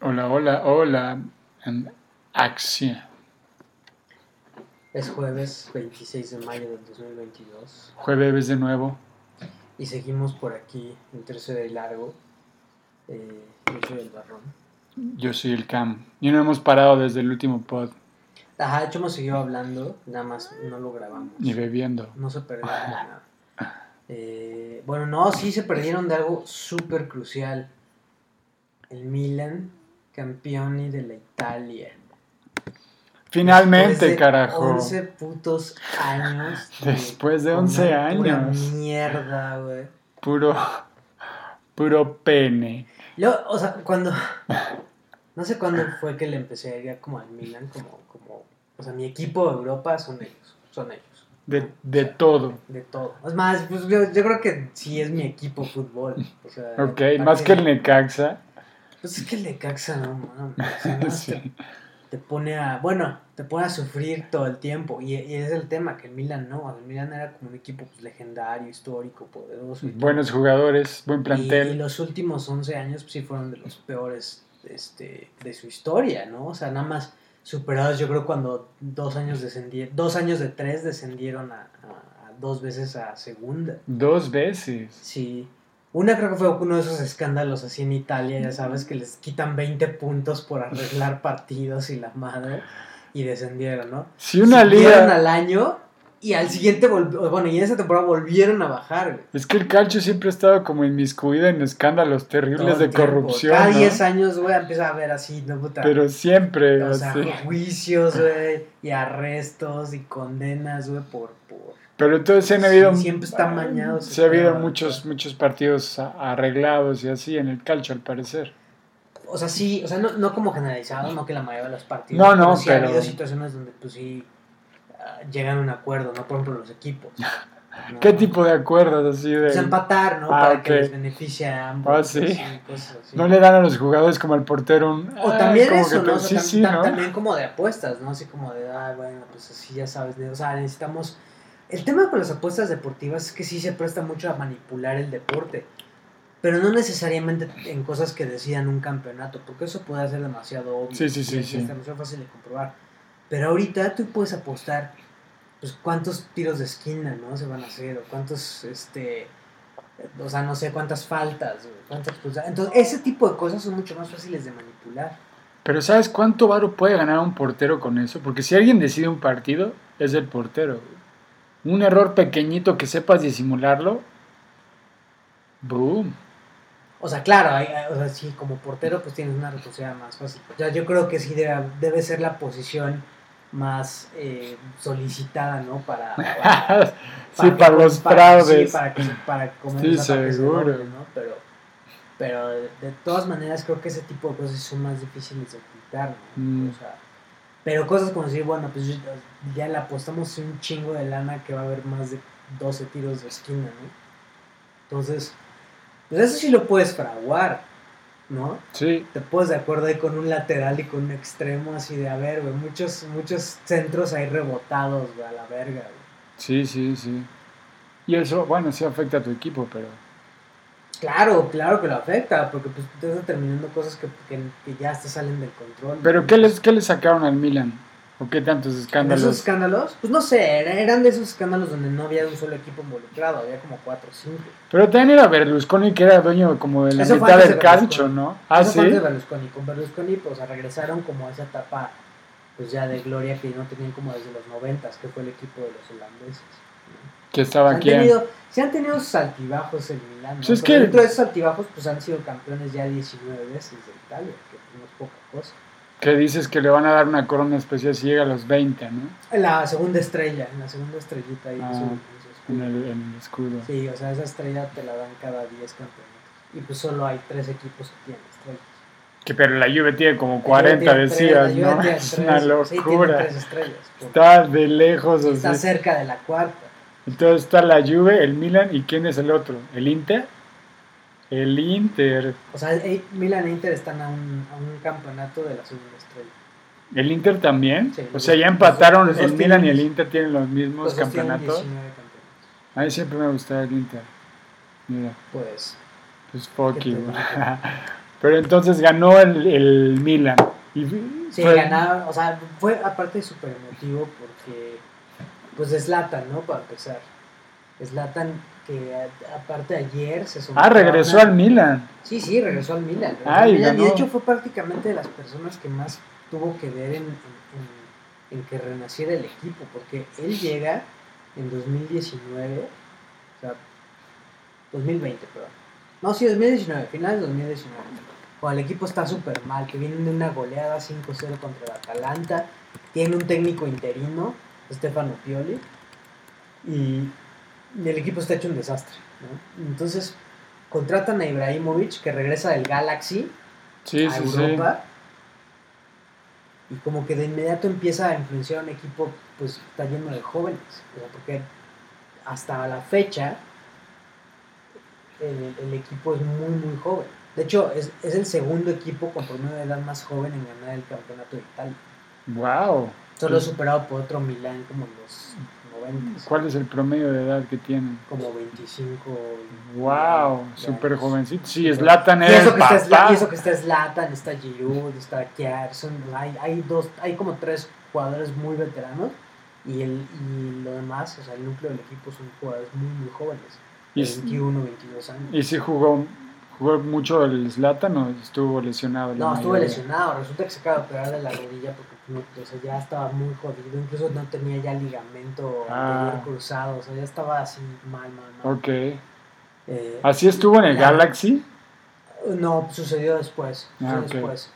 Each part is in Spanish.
Hola, hola, hola. En acción. Es jueves 26 de mayo del 2022 Jueves de nuevo. y seguimos por aquí en tercero y largo. Eh, yo soy el barrón. Yo soy el Cam. Y no hemos parado desde el último pod, Ajá, de hecho hemos seguido hablando, nada más no lo grabamos. ni bebiendo. No se perdieron de nada. Eh, bueno, no, sí se perdieron de algo súper crucial. El Milan, campeón de la Italia. Finalmente, Después de carajo. 11 putos años. Después de comer 11 pura años. Mierda, güey. Puro, puro pene. Luego, o sea, cuando. No sé cuándo fue que le empecé a ir como al Milan, como, como. O sea, mi equipo de Europa son ellos. Son ellos. De, de todo. De todo. Es más, pues yo, yo creo que sí es mi equipo fútbol. O sea, Ok, ¿para más que el Necaxa. Pues es que el Necaxa, no, mames, Sí. te, te pone a. Bueno, te pone a sufrir todo el tiempo. Y, es el tema, que el Milan no. El Milan era como un equipo pues, legendario, histórico, poderoso. Buenos jugadores, buen Y, y plantel. los últimos 11 años pues, sí fueron de los peores este, de su historia, ¿no? O sea, nada más superados yo creo cuando dos años descendieron, dos años de tres descendieron a, a- a dos veces a segunda. Dos veces. Sí. Una creo que fue uno de esos escándalos así en Italia, ya sabes, que les quitan 20 puntos por arreglar partidos y la madre, y descendieron, ¿no? Si una liga. al año y al siguiente, bueno, y en esa temporada volvieron a bajar, güey. Es que el calcio siempre ha estado como inmiscuido en escándalos terribles de tiempo. corrupción. Cada ¿no? 10 años, güey, empieza a ver así, ¿no? Puta. Pero siempre, o sea, juicios, güey, y arrestos y condenas, güey, por, por... Pero entonces han Sí, habido. siempre está mañado ese Sí, ha habido muchos, muchos partidos arreglados y así en el calcio, al parecer. O sea, sí, o sea, no, no como generalizado, no que la mayoría de los partidos. No, no, sí ha pero- habido situaciones donde, pues sí, ah, llegan a un acuerdo, ¿no? Por ejemplo, los equipos. ¿no? ¿Qué tipo de acuerdos así de.? Pues empatar, ¿no? Ah, Para ok. que les beneficie a ambos. Ah, ¿sí? cosas así. No le dan a los jugadores como al portero un. O ah, también como eso, ¿no? O sea, sí, tam- sí, tam- ¿no? También como de apuestas, ¿no? Así como de, ah, bueno, pues así ya sabes. O sea, necesitamos... El tema con las apuestas deportivas es que sí se presta mucho a manipular el deporte. Pero no necesariamente en cosas que decidan un campeonato, porque eso puede ser demasiado obvio. Sí, sí, sí. Es demasiado fácil de comprobar. Pero ahorita tú puedes apostar, pues, cuántos tiros de esquina, ¿no? Se van a hacer, o cuántos, este... O sea, no sé cuántas faltas, cuántas expulsadas. Entonces, ese tipo de cosas son mucho más fáciles de manipular. Pero ¿sabes cuánto varo puede ganar un portero con eso? Porque si alguien decide un partido, es el portero. Un error pequeñito que sepas disimularlo. Boom. O sea, claro, hay- hay- o sea, sí, como portero pues tienes una responsabilidad más fácil. O sea, yo creo que sí debe, debe ser la posición más eh, solicitada, ¿no? Para, para, sí, para, que- los para- fraudes. Sí, para, que, para comer Sí, seguro. doble, ¿no? Pero, pero de, de todas maneras creo que ese tipo de cosas son más difíciles de ocultar, ¿no? Mm. O sea, pero cosas como decir, bueno, pues ya- le apostamos un chingo de lana que va a haber más de 12 tiros de esquina, ¿no? Entonces, pues eso sí lo puedes fraguar, ¿no? Sí, Te puedes de acuerdo ahí con un lateral y con un extremo así de, a ver, güey, muchos, muchos centros ahí rebotados, güey, a la verga, güey. sí, sí, sí. Y eso, bueno, sí afecta a tu equipo, pero... Claro, claro que lo afecta, porque pues te estás terminando cosas que, que, que ya te salen del control. ¿Pero ¿no? qué les, qué le sacaron al Milan? ¿O qué tantos ¿En escándalos? esos escándalos? Pues no sé, era- eran de esos escándalos donde no había un solo equipo involucrado, había como cuatro o cinco. Pero también era Berlusconi que era dueño como de la Eso mitad del Berlusconi. ¿no? Ah, Eso sí. fue antes de Berlusconi. Con Berlusconi, pues regresaron como a esa etapa, pues ya de gloria que no tenían como desde los noventas, que fue el equipo de los holandeses. Que estaba han aquí. se han tenido sus altibajos en Milán. ¿no? Pues es Pero que- dentro de esos altibajos, pues han sido campeones ya 19 veces de Italia, que no es poca cosa. Que dices que le van a dar una corona especial si llega a los 20, ¿no? La segunda estrella, la segunda estrellita ahí en Ah, su- en su En escudo. el, en el escudo. Sí, o sea, esa estrella te la dan cada 10 campeonatos. Y pues solo hay tres equipos que tienen estrellas. Que, pero la Juve tiene como La 40, Juve tiene decías, ¿no? Es una Sí, tiene locura. tres estrellas. Está de lejos, está así. cerca de la cuarta. Entonces está la Juve, el Milan, ¿y quién es el otro? ¿El Inter? El Inter. O sea, eh, Milan e Inter están a un, a un campeonato de la segunda estrella. ¿El Inter también? Sí, o sea, ya empataron, los el Milan y el Inter tienen los mismos campeonatos. 19 campeonatos. A mí siempre me gustaba el Inter. Mira, Pues, pues fuck. Pero entonces ganó el, el Milan. Y Sí, fue- ganaba, o sea, fue aparte súper emotivo porque, pues, Zlatan, ¿no? Para empezar. Zlatan, que a- aparte ayer se sometió Ah, regresó una- al Milan. Sí, sí, regresó al Milan. al y Milan, y de hecho fue prácticamente de las personas que más tuvo que ver en, en- en- en que renaciera el equipo, porque él llega en 2019, o sea, 2020, perdón. No, sí, 2019, finales de 2019. Cuando el equipo está súper mal, que vienen de una goleada 5-0 contra el Atalanta, tiene un técnico interino, Stefano Pioli, y y el equipo está hecho un desastre. ¿no? Entonces, contratan a Ibrahimovic, que regresa del Galaxy Sí, a sí, sí. Europa. Y como que de inmediato empieza a influenciar un equipo, pues está lleno de jóvenes. porque hasta la fecha el, el equipo es muy, muy joven. De hecho, es, es el segundo equipo con promedio de edad más joven en ganar el campeonato de Italia. Wow. Solo superado por otro Milán como en los 90. ¿Cuál es el promedio de edad que tienen? Como 25. Wow, súper jovencito. Sí, Zlatan era eso, papá. y eso que está Zlatan, está Giroud, está son- hay, hay, dos, hay como tres jugadores muy veteranos y, el, y lo demás, o sea, el núcleo del equipo son jugadores muy, muy jóvenes, Y, de 21, 22 años. y sí jugó, jugó mucho el Zlatan o estuvo lesionado. No, estuvo lesionado, resulta que se acaba de operar de la rodilla porque o sea, ya estaba muy jodido, incluso no tenía ya ligamento Ah. cruzado, o sea, ya estaba así mal, mal, mal. Ok. Eh, ¿Así estuvo en el. Galaxy? No, sucedió después. Ah, sucedió ok. después.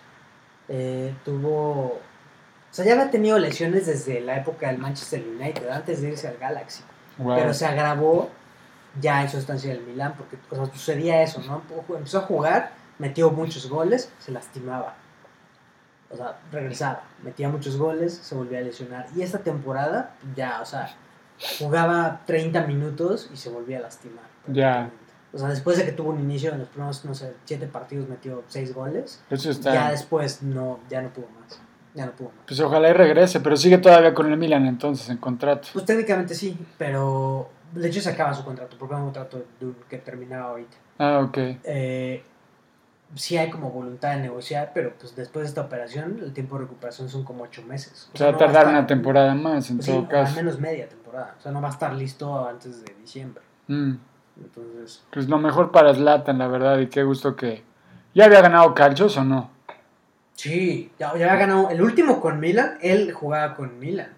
Eh, tuvo. O sea, ya había tenido lesiones desde la época del Manchester United, antes de irse al Galaxy. Wow. Pero se agravó ya en su estancia del Milán, porque o sea, sucedía eso, ¿no? Empezó a jugar, metió muchos goles, se lastimaba. O sea, regresaba, metía muchos goles, se volvía a lesionar. Y esta temporada, ya, o sea, jugaba 30 minutos y se volvía a lastimar. Ya. O sea, después de que tuvo un inicio en los primeros, no sé, 7 partidos, metió 6 goles. Eso está. Ya después no, ya no pudo más. Ya no pudo más. Pues ojalá y regrese, pero sigue todavía con el Milan entonces en contrato. Pues técnicamente sí, pero de hecho se acaba su contrato, porque era un contrato que terminaba ahorita. Ah, ok. Eh, sí hay como voluntad de negociar, pero pues después de esta operación el tiempo de recuperación son como 8 meses. O sea, va a no tardar estar- una temporada más en pues sí, todo o al caso. menos media temporada. O sea, no va a estar listo antes de diciembre. Mm. Entonces, Pues lo mejor para Zlatan, la verdad, y qué gusto que... ¿Ya había ganado calchos o no? sí, ya, ya había ganado el último con Milan, él jugaba con Milan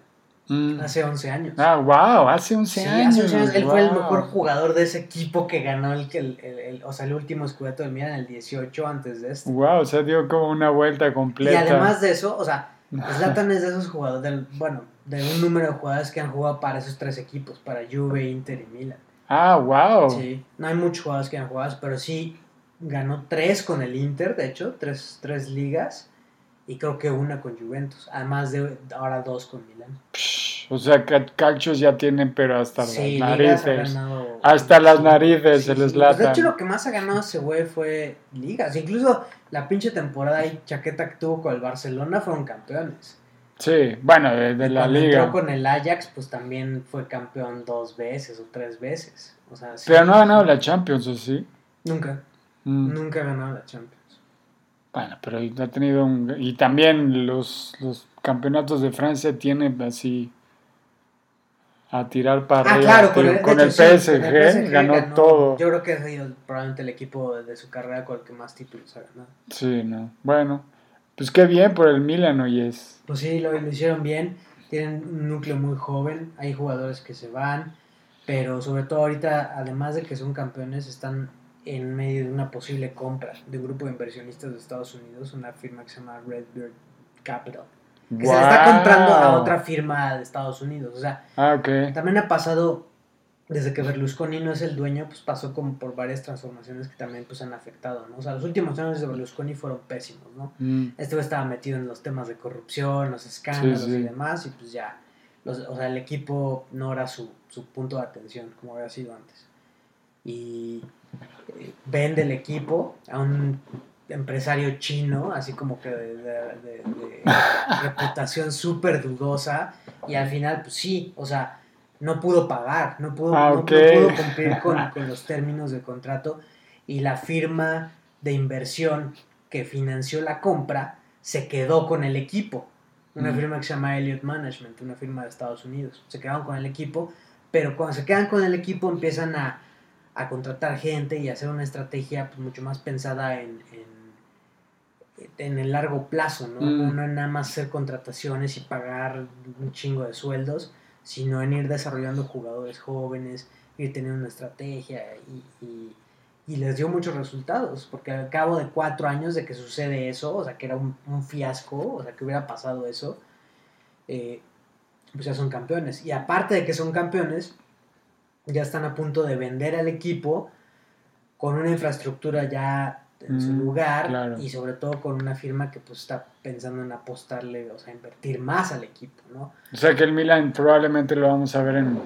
Mm. hace 11 años. Ah, wow, hace 11 Sí, años. hace 11 años él fue el mejor jugador de ese equipo que ganó el, que el, el- el- o sea, el último escudeto del Milan, el 18 antes de este. Wow, o sea, dio como una vuelta Y completa. además de eso, o sea, Zlatan es de esos jugadores, del, bueno, de un número de jugadores que han jugado para esos tres equipos, para Juve, Inter y Milan. Ah, wow. Sí, no hay muchos jugadores que han jugado, pero sí ganó tres con el Inter, de hecho, tres, tres ligas, y creo que una con Juventus, además de ahora dos con Milan. Psh, o sea, que calchos ya tienen, pero hasta Sí, las narices. ganado- Hasta las narices sí, el sí. Zlatan. Pues de hecho, lo que más ha ganado ese güey fue ligas. Incluso la pinche temporada y chaqueta que tuvo con el Barcelona fueron campeones. Sí, bueno, de, la liga. entró con el Ajax, pues también fue campeón dos veces o tres veces. O sea, sí. Pero no ha ganado la Champions, ¿o sí? Nunca, Mm. nunca ha ganado la Champions. Bueno, pero ha tenido un... Y también los, los campeonatos de Francia tienen así a tirar para Ah, arriba. claro, con el, hecho, sí, PSG, con el PSG ganó, todo. Yo creo que ha sido probablemente el equipo de su carrera con el que más títulos ha ganado. Sí, no. Bueno, pues qué bien por el Milan, oyes. Pues sí, lo, lo hicieron bien. Tienen un núcleo muy joven. Hay jugadores que se van. Pero sobre todo ahorita, además de que son campeones, están en medio de una posible compra de un grupo de inversionistas de Estados Unidos, una firma que se llama Redbird Capital. Que se le está comprando a otra firma de Estados Unidos. O sea, Ah, ok. también ha pasado, desde que Berlusconi no es el dueño, pues pasó como por varias transformaciones que también pues han afectado, ¿no? O sea, los últimos años de Berlusconi fueron pésimos, ¿no? Mm, Este estaba metido en los temas de corrupción, los escándalos Sí, sí. y demás, y pues ya, los- o sea, el equipo no era su, su punto de atención como había sido antes. Y vende el equipo a un empresario chino, así como que de, de- de- de reputación súper dudosa, y al final, pues sí, o sea, no pudo pagar, no pudo, Ah, no- no ok. pudo cumplir con, con los términos del contrato, y la firma de inversión que financió la compra se quedó con el equipo. Una Mm. firma que se llama Elliott Management, una firma de Estados Unidos. Se quedaron con el equipo, pero cuando se quedan con el equipo empiezan a, a contratar gente y hacer una estrategia pues, mucho más pensada en, en, en el largo plazo, ¿no? Mm. No, en nada más hacer contrataciones y pagar un chingo de sueldos, sino en ir desarrollando jugadores jóvenes, ir teniendo una estrategia y, y- y les dio muchos resultados, porque al cabo de cuatro años de que sucede eso, o sea, que era un, un fiasco, o sea, que hubiera pasado eso, eh, pues ya son campeones. Y aparte de que son campeones, ya están a punto de vender al equipo con una infraestructura ya en su Mm, lugar claro. y sobre todo con una firma que pues está pensando en apostarle, o sea, invertir más al equipo, ¿no? O sea que el Milan probablemente lo vamos a ver en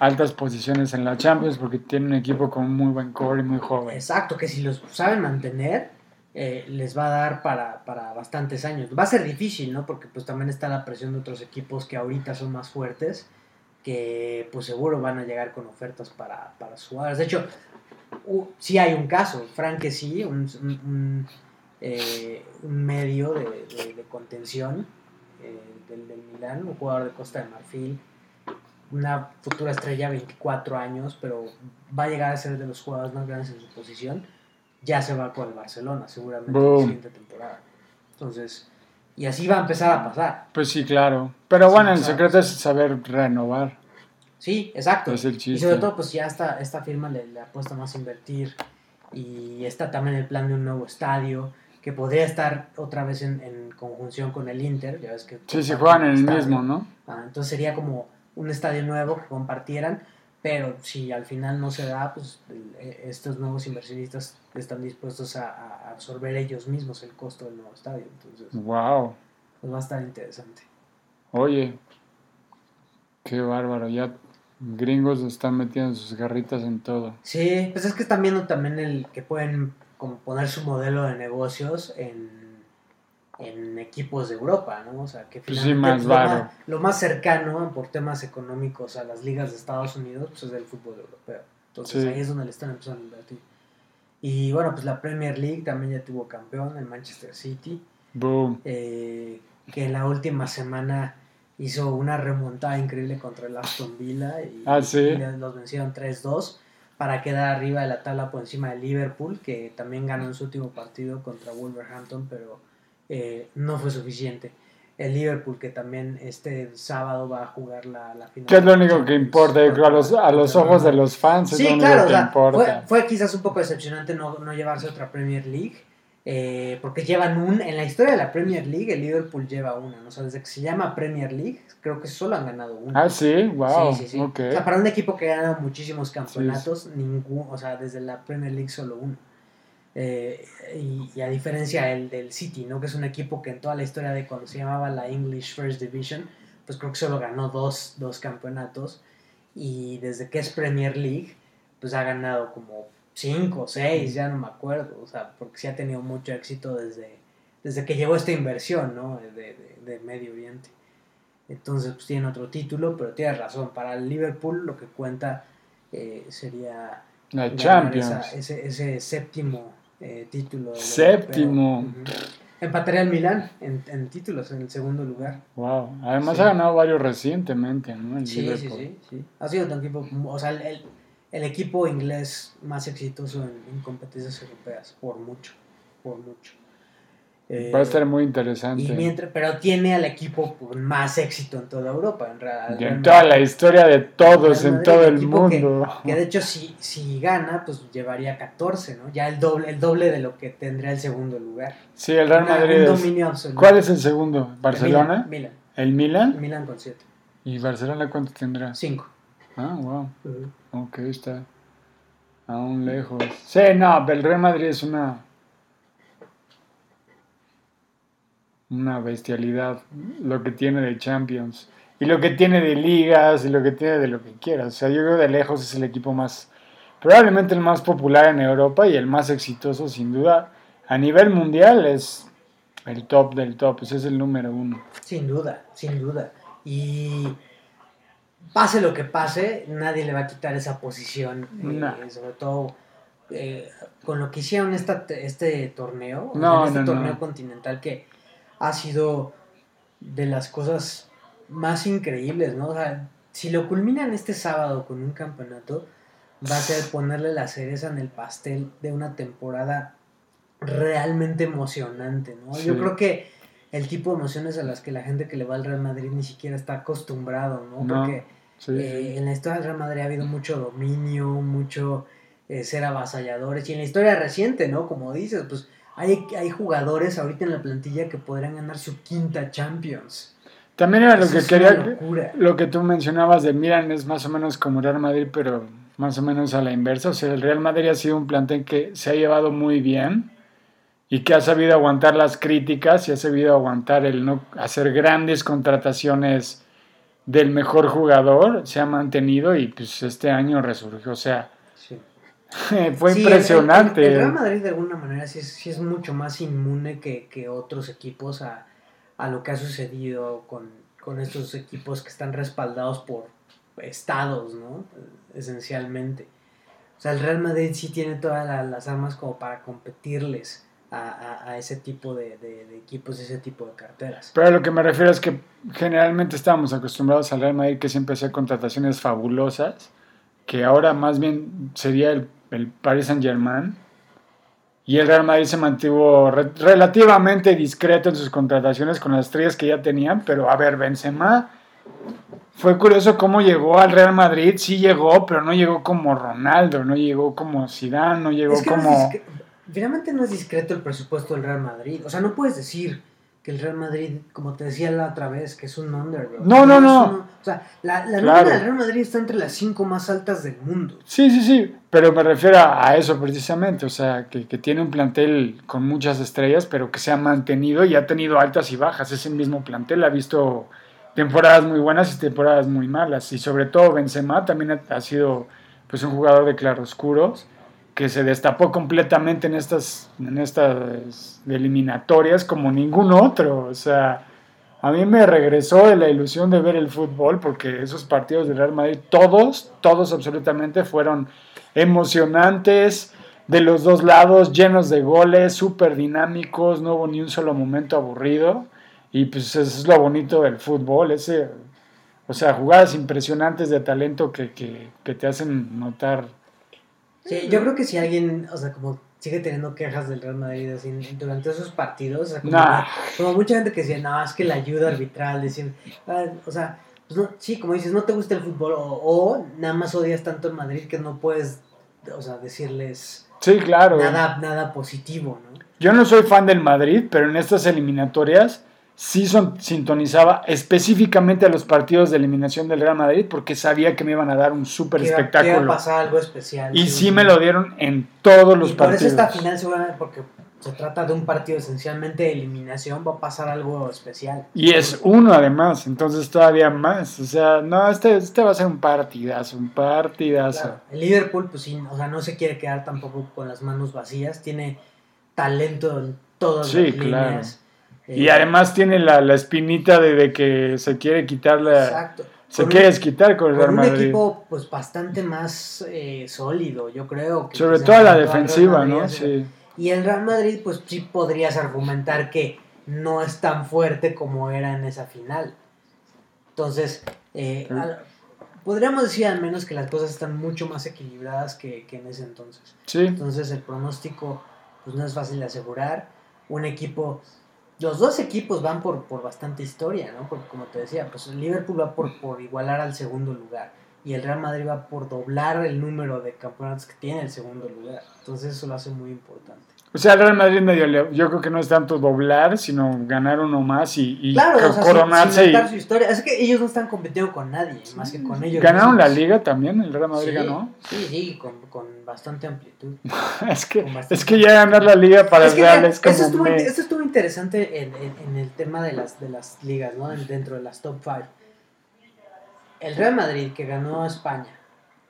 altas posiciones en la Champions porque tiene un equipo con muy buen core y muy joven. Exacto, que si los saben mantener, eh, les va a dar para, para bastantes años. Va a ser difícil, ¿no? Porque pues también está la presión de otros equipos que ahorita son más fuertes, que pues seguro van a llegar con ofertas para, para sus jugadores. De hecho, u- sí hay un caso, Frank que sí, un, un, un, eh, un medio de, de- de contención eh, del, del Milán, un jugador de Costa de Marfil, una futura estrella, 24 años, pero va a llegar a ser de los jugadores más grandes en su posición, ya se va con el Barcelona, seguramente en la Boom. siguiente temporada. Entonces, y así va a empezar a pasar. Pues sí, claro. Pero bueno, el secreto es saber renovar. Sí, exacto. Es el Y chiste. sobre todo, pues ya esta, esta firma le, le apuesta más a invertir. Y está también el plan de un nuevo estadio, que podría estar otra vez en, en conjunción con el Inter. Ya ves que Sí, si comparten juegan en el estadio. mismo, ¿no? Ah, entonces sería como un estadio nuevo que compartieran. Pero si al final no se da, pues eh, estos nuevos inversionistas están dispuestos a, a absorber ellos mismos el costo del nuevo estadio. Entonces, Wow. pues va a estar interesante. Oye, qué bárbaro. Ya gringos están metiendo sus garritas en todo. Sí, pues es que están viendo también el que pueden como poner su modelo de negocios en, en equipos de Europa, ¿no? O sea, que Pues sí, finalmente más lo, más, lo más cercano por temas económicos a las ligas de Estados Unidos pues es el fútbol europeo. Entonces Sí. ahí es donde le están empezando a invertir. Y bueno, pues la Premier League también ya tuvo campeón, el Manchester City, Boom. eh, que en la última semana hizo una remontada increíble contra el Aston Villa y, Ah, sí. y los vencieron 3-2 para quedar arriba de la tabla por encima de Liverpool, que también ganó en su último partido contra Wolverhampton, pero eh, no fue suficiente. El Liverpool, que también este sábado va a jugar la, la final. Que es lo único que importa, a los, a los ojos de los fans es lo Sí, único claro, o sea, fue, importa. fue quizás un poco decepcionante no, no llevarse otra Premier League, eh, porque llevan un, en la historia de la Premier League, el Liverpool lleva una, ¿no? O sea, desde que se llama Premier League, creo que solo han ganado una. Ah, sí, wow. Sí, sí, sí. ok. O sea, para un equipo que ha ganado muchísimos campeonatos, ningún, o sea, desde la Premier League solo uno. Eh, y, y a diferencia del, del City, ¿no? Que es un equipo que en toda la historia de cuando se llamaba la English First Division, pues creo que solo ganó dos, dos campeonatos. Y desde que es Premier League, pues ha ganado como cinco o seis, ya no me acuerdo. O sea, porque sí ha tenido mucho éxito desde, desde que llegó esta inversión, ¿no? De, de- de Medio Oriente. Entonces, pues tiene otro título, pero tienes razón. Para el Liverpool lo que cuenta eh, sería La Champions. esa- ese, ese séptimo eh, título. Séptimo. Empataría al Milán en, en títulos, en el segundo lugar. Wow. Además Sí. ha ganado varios recientemente, ¿no? El Sí, sí, Liverpool. sí, sí. Ha sido un equipo, o sea, el, el- el equipo inglés más exitoso en, en competencias europeas, por mucho, por mucho. Eh, Va a estar muy y interesante. mientras, pero tiene al equipo con más éxito en toda Europa, en realidad. Y en toda la historia de todos, en todo el que- mundo. Que de hecho, si, si gana, pues llevaría 14, ¿no? Ya el doble, el doble de lo que tendría el segundo lugar. Sí, el Real Una- Madrid un es... ¿Cuál es el segundo? ¿Barcelona? Milan. ¿El Milan? Milan, Milan con 7. ¿Y Barcelona cuánto tendrá? 5. Ah, wow. Ok, está aún lejos. Sí, no, el Real Madrid es una una bestialidad lo que tiene de Champions y lo que tiene de ligas y lo que tiene de lo que quieras. O sea, yo creo de lejos es el equipo más probablemente el más popular en Europa y el más exitoso sin duda a nivel mundial es el top del top, ese es el número uno. Sin duda, sin duda. Y pase lo que pase, nadie le va a quitar esa posición. eh, sobre todo eh, con lo que hicieron esta, este torneo, o No, sea, este no, torneo continental que ha sido de las cosas más increíbles, ¿no? O sea, si lo culminan este sábado con un campeonato, va a ser ponerle la cereza en el pastel de una temporada realmente emocionante, ¿no? Yo creo que el tipo de emociones a las que la gente que le va al Real Madrid ni siquiera está acostumbrado, ¿no? No, Porque Sí, eh, sí. en la historia del Real Madrid ha habido mucho dominio, mucho eh, ser avasalladores. Y en la historia reciente, ¿no? Como dices, pues hay, hay jugadores ahorita en la plantilla que podrían ganar su quinta Champions. También era lo Eso que quería, lo que tú mencionabas de Milan es más o menos como Real Madrid, pero más o menos a la inversa. O sea, el Real Madrid ha sido un plantel que se ha llevado muy bien y que ha sabido aguantar las críticas y ha sabido aguantar el no hacer grandes contrataciones del mejor jugador, se ha mantenido y pues este año resurgió. O sea. fue Sí, el- impresionante. El, el Real Madrid de alguna manera sí es, sí es mucho más inmune que, que otros equipos a, a lo que ha sucedido con, con estos equipos que están respaldados por estados, ¿no? Esencialmente. O sea, el Real Madrid sí tiene todas la- las armas como para competirles a, a- a ese tipo de, de- de equipos, ese tipo de carteras. Pero a lo que me refiero es que generalmente estábamos acostumbrados al Real Madrid que siempre hacía contrataciones fabulosas, que ahora más bien sería el, el Paris Saint Germain. Y el Real Madrid se mantuvo re- relativamente discreto en sus contrataciones con las estrellas que ya tenían, pero a ver, Benzema fue curioso cómo llegó al Real Madrid, sí llegó, pero no llegó como Ronaldo, no llegó como Zidane, no llegó Es que no es como discre- finalmente no es discreto el presupuesto del Real Madrid. O sea, no puedes decir que el Real Madrid, como te decía la otra vez, que es un underdog. No, no, no. o sea, la, la Claro. nómina del Real Madrid está entre las cinco más altas del mundo. Sí, sí, sí, pero me refiero a a eso precisamente, o sea, que, que tiene un plantel con muchas estrellas, pero que se ha mantenido y ha tenido altas y bajas. Ese mismo plantel ha visto temporadas muy buenas y temporadas muy malas. Y sobre todo Benzema también ha, ha sido pues un jugador de claroscuros que se destapó completamente en estas, en estas eliminatorias como ningún otro. O sea, a mí me regresó de la ilusión de ver el fútbol porque esos partidos del Real Madrid, todos, todos absolutamente fueron emocionantes de los dos lados, llenos de goles, súper dinámicos, no hubo ni un solo momento aburrido. Y pues eso es lo bonito del fútbol, ese, o sea, jugadas impresionantes de talento que, que, que te hacen notar. Sí, yo creo que si alguien, o sea, como sigue teniendo quejas del Real Madrid así, durante esos partidos, o sea, como, Nah. como mucha gente que decía, no, es que la ayuda arbitral, decían, ah, o sea, pues no, sí, como dices, no te gusta el fútbol o, o nada más odias tanto el Madrid que no puedes, o sea, decirles Sí, claro. nada, nada positivo, ¿no? Yo no soy fan del Madrid, pero en estas eliminatorias sí son, sintonizaba específicamente a los partidos de eliminación del Real Madrid porque sabía que me iban a dar un súper iba- que espectáculo. pasar algo especial. Y sí me lo dieron en todos los y por partidos. eso esta final seguramente, porque se trata de un partido esencialmente de eliminación, va a pasar algo especial. Y es uno además, entonces todavía más. O sea, no, este, este va a ser un partidazo, un partidazo. Claro, el Liverpool, pues sí, o sea, no se quiere quedar tampoco con las manos vacías, tiene talento en todas Sí, las claro. Y Eh, además tiene la, la espinita de, de que se quiere quitar la... exacto. Se Con quiere un- desquitar con el Real Con un Madrid. equipo pues bastante más eh, sólido, yo creo. que Sobre se todo la al Real defensiva, Madrid ¿no? Sí. Y el Real Madrid, pues sí podrías argumentar que no es tan fuerte como era en esa final. Entonces, eh, al- podríamos decir al menos que las cosas están mucho más equilibradas que, que en ese entonces. Sí. Entonces el pronóstico pues no es fácil de asegurar. Un equipo, los dos equipos van por, por bastante historia, ¿no? Porque como te decía, pues el Liverpool va por, por igualar al segundo lugar y el Real Madrid va por doblar el número de campeonatos que tiene el segundo lugar. Entonces eso lo hace muy importante. O sea, el Real Madrid medio, le- yo creo que no es tanto doblar, sino ganar uno más y, y Claro, co- o sea, sin- coronarse. sin y- inventar su historia. Es que ellos no están compitiendo con nadie, más que con ellos. ¿Ganaron la liga también? ¿El Real Madrid Sí, ganó? Sí, sí, con, con bastante amplitud. Es que, bastante- es que ya ganar la liga para Es el Real es como... esto, estuvo, me- interesante en, en- en el tema de las, de las ligas, ¿no? En- Dentro de las top 5. El Real Madrid que ganó a España,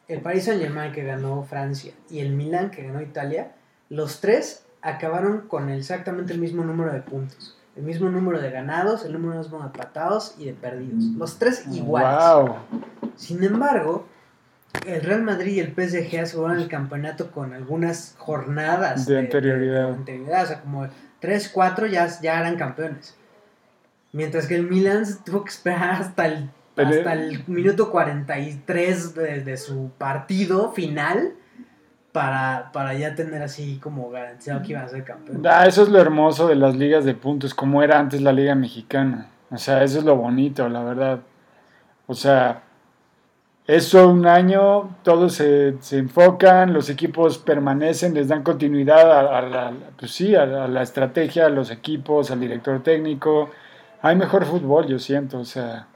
el Paris Saint Germain que ganó Francia y el Milan que ganó Italia, los tres acabaron con exactamente el mismo número de puntos. El mismo número de ganados, el número mismo de empatados y de perdidos. Los tres iguales. Wow. Sin embargo, el Real Madrid y el PSG aseguraron el campeonato con algunas jornadas De anterioridad. de anterioridad, o sea, como 3, 4 ya, ya eran campeones. Mientras que el Milan se tuvo que esperar hasta el, hasta el minuto 43 de, de su partido final para, para ya tener así como garantizado que iban a ser campeones. Ah, eso es lo hermoso de las ligas de puntos, como era antes la liga mexicana. O sea, eso es lo bonito, la verdad. O sea, eso un año, todos se, se enfocan, los equipos permanecen, les dan continuidad a, la, pues sí, a, la estrategia, a los equipos, al director técnico. Hay mejor fútbol, yo siento, o sea,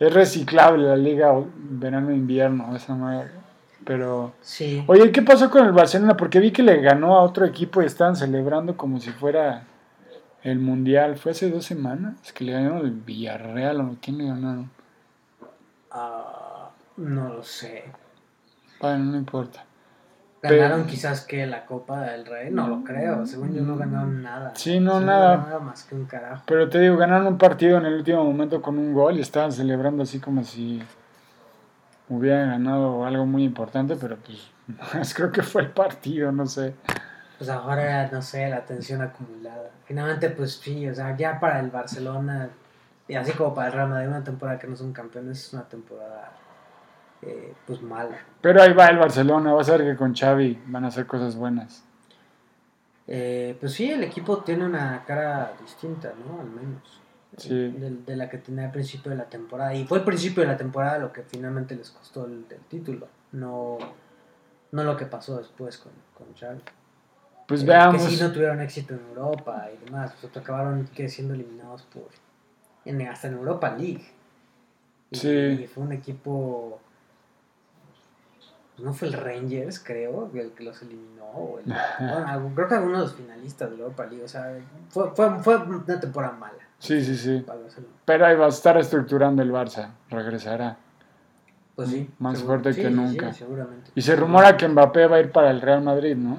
es reciclable la liga verano-invierno, esa madre. Pero, Sí. oye, ¿qué pasó con el Barcelona? Porque vi que le ganó a otro equipo y estaban celebrando como si fuera el Mundial. ¿Fue hace dos semanas? Es que le ganaron el Villarreal o quién le ganaron. Ah, no lo sé. Bueno, no importa. ¿Ganaron Pero- quizás que la Copa del Rey? No lo creo. Según yo no ganaron nada. Sí, no, Según nada. nada más que un carajo. Pero te digo, ganaron un partido en el último momento con un gol y estaban celebrando así como si hubieran ganado algo muy importante, pero pues creo que fue el partido, no sé. Pues ahora era, no sé, la tensión acumulada. Finalmente, pues sí, o sea, ya para el Barcelona, y así como para el Real Madrid, una temporada que no son campeones es una temporada, eh, pues mala. Pero ahí va el Barcelona, vas a ver que con Xavi van a hacer cosas buenas. Eh, pues sí, el equipo tiene una cara distinta, ¿no? Al menos. Sí. De, de la que tenía al principio de la temporada. Y fue el principio de la temporada lo que finalmente les costó el, el título. No, no lo que pasó después con, con Xavi. Pues Eh, veamos. Que sí no tuvieron éxito en Europa y demás. Pues acabaron que siendo eliminados por en, hasta en Europa League. Y, Sí. y fue un equipo. pues, No fue el Rangers, creo, el que los eliminó. o el- bueno, creo que alguno de los finalistas de la Europa League. O sea, fue, fue, fue una temporada mala Sí, sí, sí. Pero ahí va a estar estructurando el Barça, regresará. Pues sí. Más seguro- fuerte sí, que nunca. sí, seguramente. Y se rumora que Mbappé va a ir para el Real Madrid, ¿no?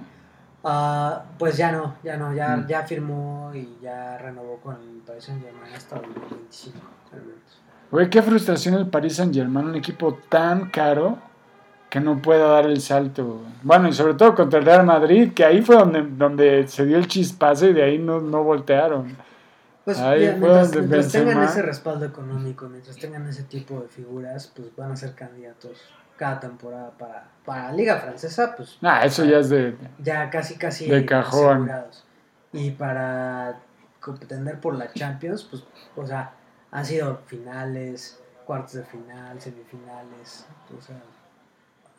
Ah, pues ya no, ya no, ya, Mm. ya firmó y ya renovó con el Paris Saint Germain hasta el 2025, al menos. Güey, qué frustración el Paris Saint Germain, un equipo tan caro que no pueda dar el salto. Bueno, y sobre todo contra el Real Madrid, que ahí fue donde, donde se dio el chispazo y de ahí no, no voltearon. Pues Ahí mientras, tengan ese respaldo económico, mientras tengan ese tipo de figuras, pues van a ser candidatos cada temporada para, para la Liga Francesa, pues Ah, eso ya es de... ya casi casi De cajón. asegurados. Y para contender por la Champions, pues, o sea, han sido finales, cuartos de final, semifinales, o sea,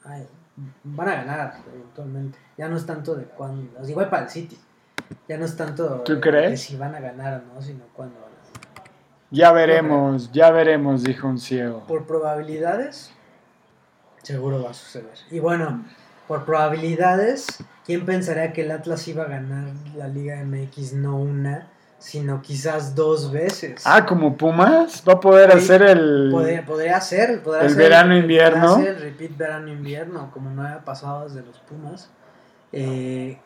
ay, van a ganar eventualmente. Ya no es tanto de cuándo, o sea, igual para el City, ya no es tanto ¿Tú crees? de si van a ganar o no, sino cuándo van a ganar. Ya veremos, ya veremos, dijo un ciego. Por probabilidades, seguro va a suceder. Y bueno, por probabilidades, ¿quién pensaría que el Atlas iba a ganar la Liga MX no una, sino quizás dos veces? Ah, como Pumas, va a poder Sí, hacer el... Podría, podría podría el verano-invierno. el repeat verano-invierno, como no había pasado desde los Pumas, eh,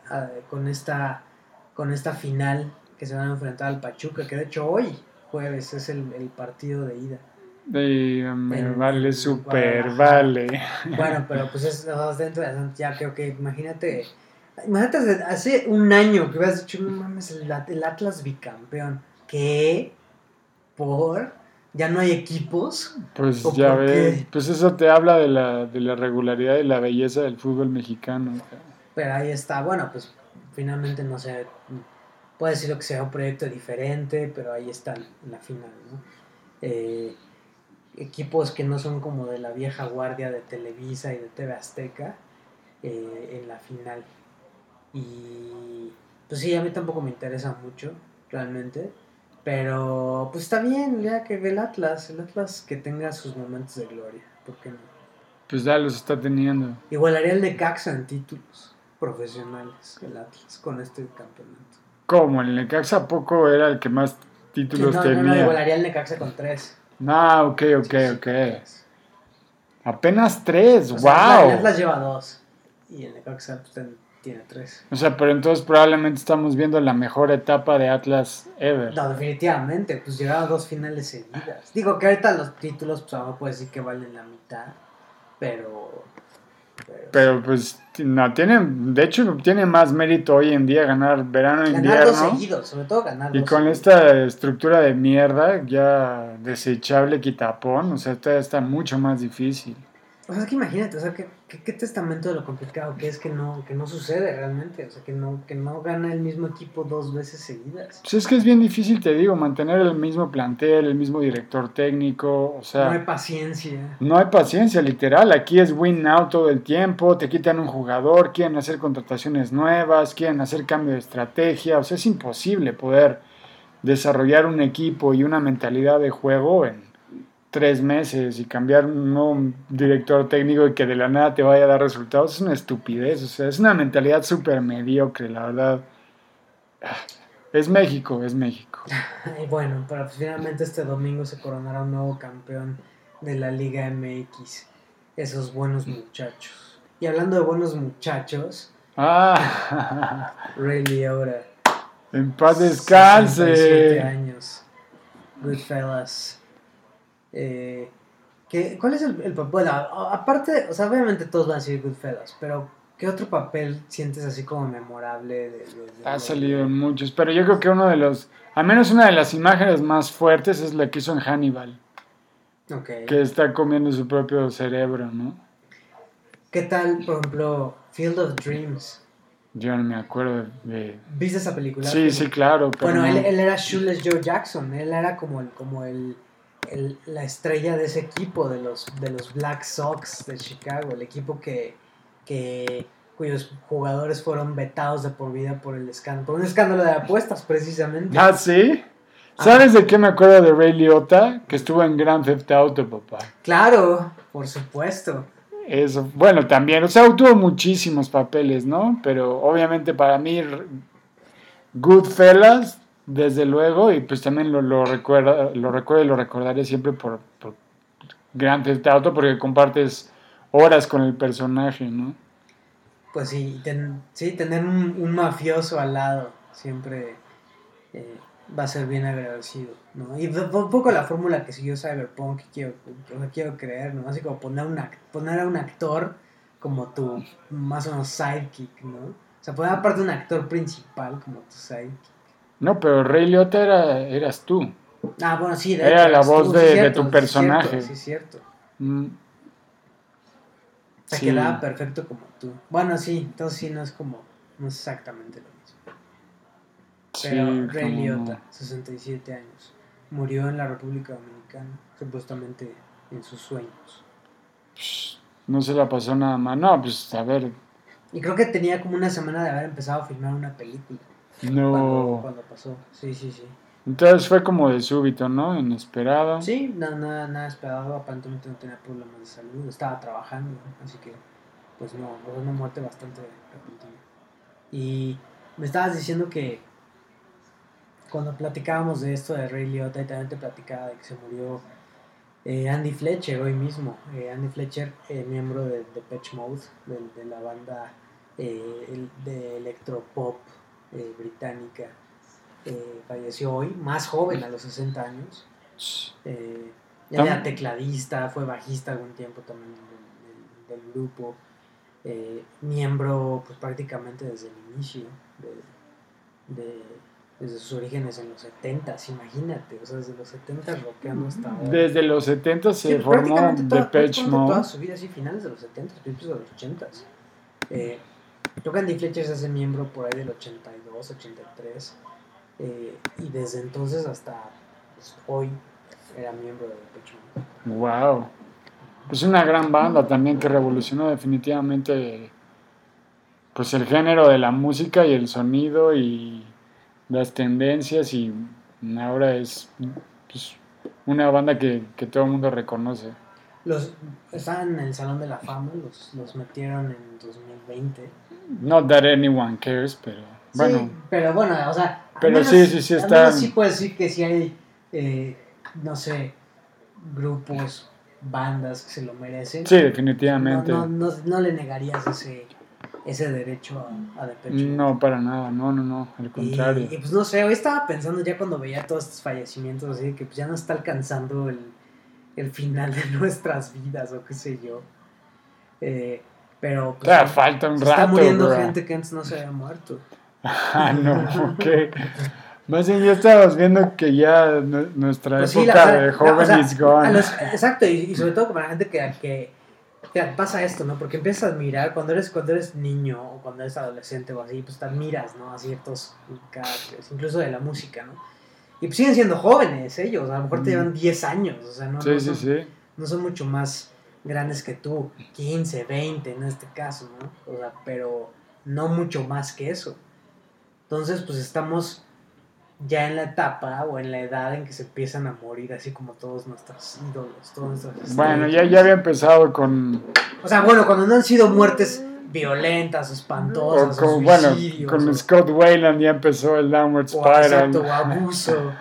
con, esta, con esta final que se van a enfrentar al Pachuca, que de hecho hoy, jueves, es el, el partido de ida. de- me En- vale super, vale. Bueno, pero pues es bastante interesante. Ya creo que imagínate. Imagínate hace- un año que hubieras dicho, no mames, el, el Atlas bicampeón. ¿Qué? ¿Por? ¿Ya no hay equipos? Pues ¿O ya ves, pues eso te habla de la, de la regularidad y la belleza del fútbol mexicano. Pero ahí está. Bueno, pues finalmente no sé. Puede decir que sea un proyecto diferente, pero ahí están en la final, ¿no? Eh, equipos que no son como de la vieja guardia de Televisa y de TV Azteca eh, en la final. Y pues sí, a mí tampoco me interesa mucho, realmente. Pero pues está bien, ya que el Atlas, el Atlas que tenga sus momentos de gloria, ¿por qué no? Pues ya los está teniendo. Igualaría el Necaxa en títulos profesionales, el Atlas, con este campeonato. ¿Cómo? ¿El Necaxa poco era el que más Sí, títulos no, no, no, tenía? igualaría el Necaxa con tres. Ah, ok, ok, Sí, sí, ok. tres. Apenas tres, O sea, wow. El Atlas lleva dos y el Necaxa pues, tiene tres. O sea, pero entonces probablemente estamos viendo la mejor etapa de Atlas ever. No, definitivamente, pues llegaron a dos finales seguidas. Digo que ahorita los títulos, pues a lo mejor puedes decir que valen la mitad. pero... Pero, pues no tiene, de hecho tiene más mérito hoy en día ganar verano e ganar dos invierno. seguidos, sobre todo ganar Y con seguidos. esta estructura de mierda ya desechable quitapón, o sea, todavía está mucho más difícil. O sea, es que imagínate, o sea, ¿qué, qué, qué testamento de lo complicado que es que no, que no sucede realmente, o sea, que no, que no gana el mismo equipo dos veces seguidas. Pues es que es bien difícil, te digo, mantener el mismo plantel, el mismo director técnico, o sea... no hay paciencia. No hay paciencia, literal. Aquí es win now todo el tiempo. Te quitan un jugador, quieren hacer contrataciones nuevas, quieren hacer cambio de estrategia. O sea, es imposible poder desarrollar un equipo y una mentalidad de juego en tres meses y cambiar un nuevo director técnico y que de la nada te vaya a dar resultados. Es una estupidez. O sea, es una mentalidad súper mediocre, la verdad. Es México, es México. Y bueno, pero finalmente este domingo se coronará un nuevo campeón de la Liga MX. Esos buenos muchachos. Y hablando de buenos muchachos, Ah, Ray Liotta. en paz 67 descanse. años. Goodfellas. Eh, ¿qué- ¿Cuál es el, el papel? Bueno, aparte, o sea, obviamente todos van a decir Goodfellas, pero ¿qué otro papel sientes así como memorable? De, de- de- Ha salido en muchos, pero yo creo que uno de los, al menos una de las imágenes más fuertes es la que hizo en Hannibal, Ok. que está comiendo su propio cerebro, ¿no? ¿Qué tal, por ejemplo, Field of Dreams? Yo no me acuerdo de... ¿Viste esa película? Sí, sí, claro, pero Bueno, no. él, él era Shoeless Joe Jackson, él era como el, como el, el- la estrella de ese equipo, de los, de los Black Sox de Chicago, el equipo que, que cuyos jugadores fueron vetados de por vida por el escándalo, por un escándalo de apuestas precisamente. ¿Ah, sí? ¿Sabes de qué me acuerdo de Ray Liotta? Que estuvo en Grand Theft Auto, papá. Claro, por supuesto. Eso, bueno, también, o sea, tuvo muchísimos papeles, ¿no? Pero obviamente para mí, Goodfellas, desde luego, y pues también lo, lo recuerda, lo recuerdo y lo recordaré siempre por, por Grand Theft porque compartes horas con el personaje, ¿no? Pues sí, ten- sí tener un, mafioso al lado siempre eh, va a ser bien agradecido, ¿no? Y un poco la fórmula que siguió Cyberpunk, quiero, o sea, quiero creer, ¿no? Así como poner, un ac- poner a un actor como tu más o menos sidekick, ¿no? O sea, poner aparte un actor principal como tu sidekick. No, pero Ray Liotta era, eras tú. Ah, bueno, sí, de Era hecho, la voz tú, de- sí es de cierto, tu sí personaje. cierto, Sí, cierto. Mm, Sí. quedaba perfecto como tú. Bueno, sí, entonces sí, no es como, no es exactamente lo mismo. Pero sí, Ray como- Liotta, 67 años, murió en la República Dominicana, supuestamente en sus sueños. No se la pasó nada más. No, pues a ver, Y creo que tenía como una semana de haber empezado a filmar una película no. cuando, cuando pasó. Sí, sí, sí. Entonces fue como de súbito, ¿no? Inesperado. Sí, nada, nada, nada esperado, aparentemente no tenía problemas de salud, estaba trabajando, así que pues no, fue una muerte bastante repentina. Y me estabas diciendo que cuando platicábamos de esto de Ray Liotta y también te platicaba de que se murió eh, Andy Fletcher hoy mismo, Eh, Andy Fletcher, eh, miembro de, de Patch Mode, de, de la banda el- de electropop eh, británica, eh, falleció hoy, más joven, a los 60 años. Eh, Tam- era tecladista, fue bajista algún tiempo también del, del- del grupo, eh, miembro pues prácticamente desde el inicio, de, de- desde sus orígenes en los 70 imagínate, o sea, desde los 70 rockeando hasta ahora. Desde los 70 se Sí, formó Depeche prácticamente Toda Mode. su vida, sí, finales de los 70, principios de los 80. Eh, creo que Andy Fletcher se hace miembro por ahí del 82, 83. eh, y desde entonces hasta pues, hoy era miembro de Depeche. Wow. Es una gran banda también que revolucionó definitivamente pues el género de la música y el sonido y las tendencias y ahora es pues, una banda que, que todo el mundo reconoce. Los, estaban en el Salón de la Fama, los, los metieron en 2020. Not that anyone cares, pero bueno. Sí, pero bueno, o sea. Pero menos- sí, sí, sí al menos sí puedes decir que sí hay, eh, no sé, grupos, bandas que se lo merecen. Sí, definitivamente. No, no, no, no le negarías ese, ese derecho a, a Depeche. No, para nada, no, no, no, al Y, contrario. y, pues no sé, hoy estaba pensando ya cuando veía todos estos fallecimientos, así que pues ya no está alcanzando el, el final de nuestras vidas o qué sé yo. Eh, pero pues, Todavía falta un se rato, está muriendo bro. gente que antes no se había muerto. Ah, no, ok. Más bien, ya estábamos viendo que ya nu- nuestra Pues sí, época la- de la- joven o sea, is gone. los- exacto, y, y sobre todo con la gente que, pasa esto, ¿no? Porque empiezas a admirar cuando eres, cuando eres niño o cuando eres adolescente o así, pues te admiras, ¿no? A ciertos caracteres, incluso de la música, ¿no? Y pues siguen siendo jóvenes ellos, a lo mejor te Mm. llevan 10 años, o sea, no, sí, no sí, son, sí. no son mucho más grandes que tú, 15, 20 en este caso, ¿no? O sea, pero no mucho más que eso. Entonces, pues estamos ya en la etapa o en la edad en que se empiezan a morir así como todos nuestros ídolos, todos nuestros Bueno, ya, estrellas. ya había empezado con, O sea, bueno, cuando no han sido muertes violentas, espantosas, o, con bueno, suicidios, con o- Scott Wayland ya empezó el Downward o, Spiral. exacto, o abuso.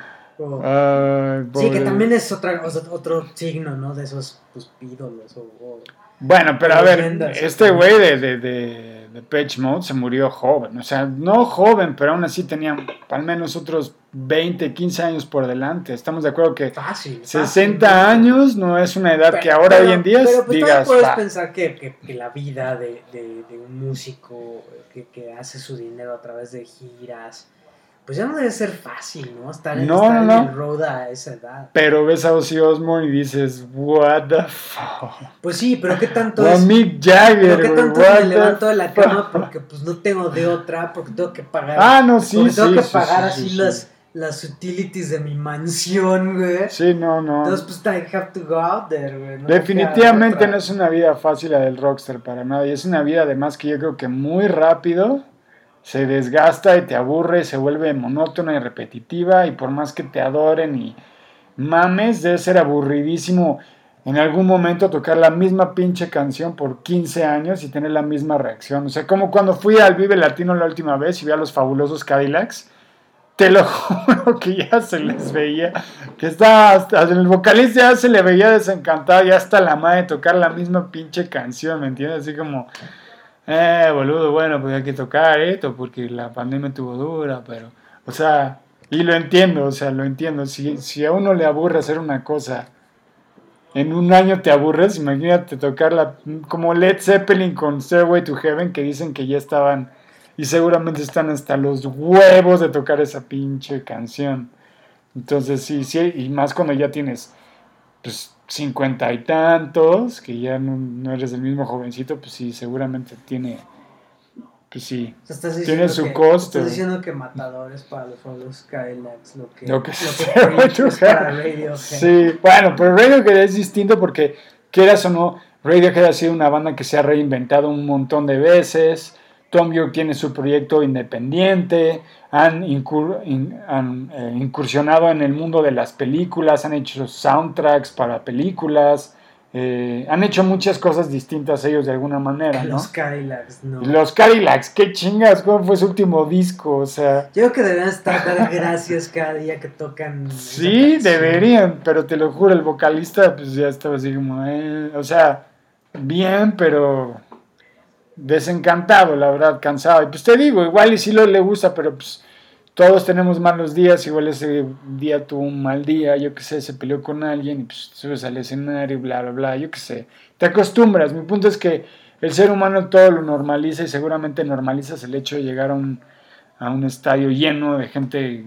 Ay, sí, que también es otra, otro signo, ¿no? De esos pues, ídolos o- o Bueno, pero a ver, leyendas. este güey de, de, de, de Mode se murió joven. O sea, no joven, pero aún así tenía al menos otros 20, 15 años por delante. Estamos de acuerdo que fácil. 60 fácil. años no es una edad Pero- que ahora pero- hoy en día pero, pues, digas. puedes "Va". pensar que, que- que la vida de, de- de un músico que, que hace su dinero a través de giras, pues ya no debe ser fácil, ¿no? Estar, en- No, estar no, en no. el road a esa edad. Pero ves a Ozzy Osbourne y dices, what the fuck. Pues sí, pero qué tanto O es... Mick Pero Jagger, qué güey, tanto me levanto de la cama porque pues no tengo de otra, porque tengo que pagar. Ah, no, sí, porque tengo sí, que sí, pagar sí, así sí, las, las utilities de mi mansión, güey. Sí, no, no. Entonces pues I have to go out there, güey. no Definitivamente no es una vida fácil la del rockstar para nada. Y es una vida además que yo creo que muy rápido se desgasta y te aburre, se vuelve monótona y repetitiva. Y por más que te adoren y mames, debe ser aburridísimo en algún momento tocar la misma pinche canción por 15 años y tener la misma reacción. O sea, como cuando fui al Vive Latino la última vez y vi a los fabulosos Cadillacs. Te lo juro que ya se les veía, que estaba hasta el vocalista ya se le veía desencantado, ya hasta la madre tocar la misma pinche canción, ¿me entiendes? Así como, eh, boludo, bueno, pues hay que tocar esto porque la pandemia estuvo dura, pero, o sea, y lo entiendo, o sea, lo entiendo. Si, si a uno le aburre hacer una cosa, en un año te aburres, imagínate tocarla como Led Zeppelin con Stairway to Heaven, que dicen que ya estaban y seguramente están hasta los huevos de tocar esa pinche canción. Entonces sí, sí, y más cuando ya tienes pues cincuenta y tantos, que ya no, no eres el mismo jovencito, pues sí, seguramente tiene, pues sí, Tiene su que- costo. Estás diciendo que Matadores para los famosos Cadillacs, lo que, Lo que lo que es para. Radiohead. Sí, bueno, pero Radiohead es distinto porque, quieras o no, Radiohead ha sido una banda que se ha reinventado un montón de veces. Tom York tiene su proyecto independiente, han, incur- in- han, eh, incursionado en el mundo de las películas, han hecho soundtracks para películas, eh, han hecho muchas cosas distintas ellos de alguna manera, ¿no? Los Cadillacs, no. Los Cadillacs, qué chingas, ¿cómo fue su último disco? O sea, Yo creo que deberían estar dar gracias cada día que tocan. Sí, deberían, pero te lo juro, el vocalista pues ya estaba así como, eh, o sea, bien, pero desencantado, la verdad, cansado. Y pues te digo, igual y sí lo le gusta, pero pues todos tenemos malos días, igual ese día tuvo un mal día, yo qué sé, se peleó con alguien y pues subes al escenario, bla, bla, bla, yo qué sé. Te acostumbras, mi punto es que el ser humano todo lo normaliza y seguramente normalizas el hecho de llegar a un, a un estadio lleno de gente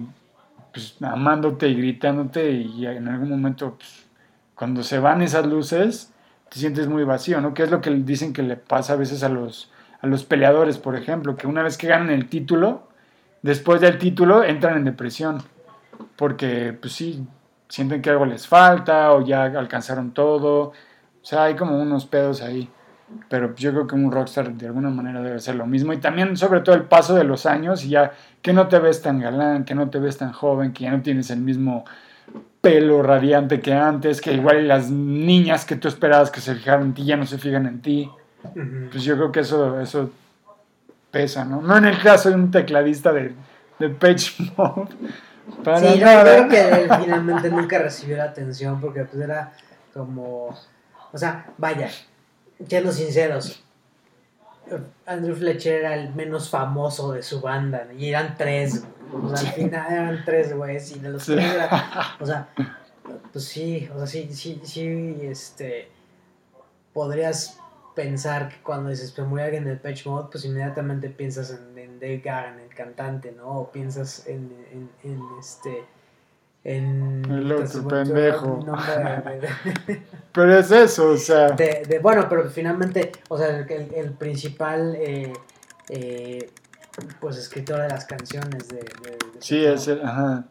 pues, amándote y gritándote y en algún momento pues, cuando se van esas luces te sientes muy vacío, ¿no? Que es lo que dicen que le pasa a veces a los, a los peleadores, por ejemplo, que una vez que ganan el título, después del título entran en depresión, porque pues sí, sienten que algo les falta o ya alcanzaron todo, o sea, hay como unos pedos ahí. Pero yo creo que un rockstar de alguna manera debe ser lo mismo. Y también, sobre todo, el paso de los años y ya que no te ves tan galán, que no te ves tan joven, que ya no tienes el mismo pelo radiante que antes, que igual las niñas que tú esperabas que se fijaran en ti ya no se fijan en ti. Pues yo creo que eso, eso pesa, ¿no? No en el caso de un tecladista de, de Page Mode. Para Sí, yo nada. creo que él finalmente nunca recibió la atención porque pues era como, o sea, vaya, siendo sinceros, Andrew Fletcher era el menos famoso de su banda y eran tres, o sea, al final eran tres güeyes y de los Sí. tres era, o sea, pues sí, o sea, sí, sí, sí, este, podrías pensar que cuando dices se murió alguien del Patch Mode, pues inmediatamente piensas en, en Dave Gahan, el cantante, ¿no? O piensas en, en, en este. En. El otro pendejo. Pero es eso, o sea. de, de- bueno, pero finalmente, o sea, el, el- principal. eh, eh, pues escritor de las canciones de. Sí, es el. Ajá.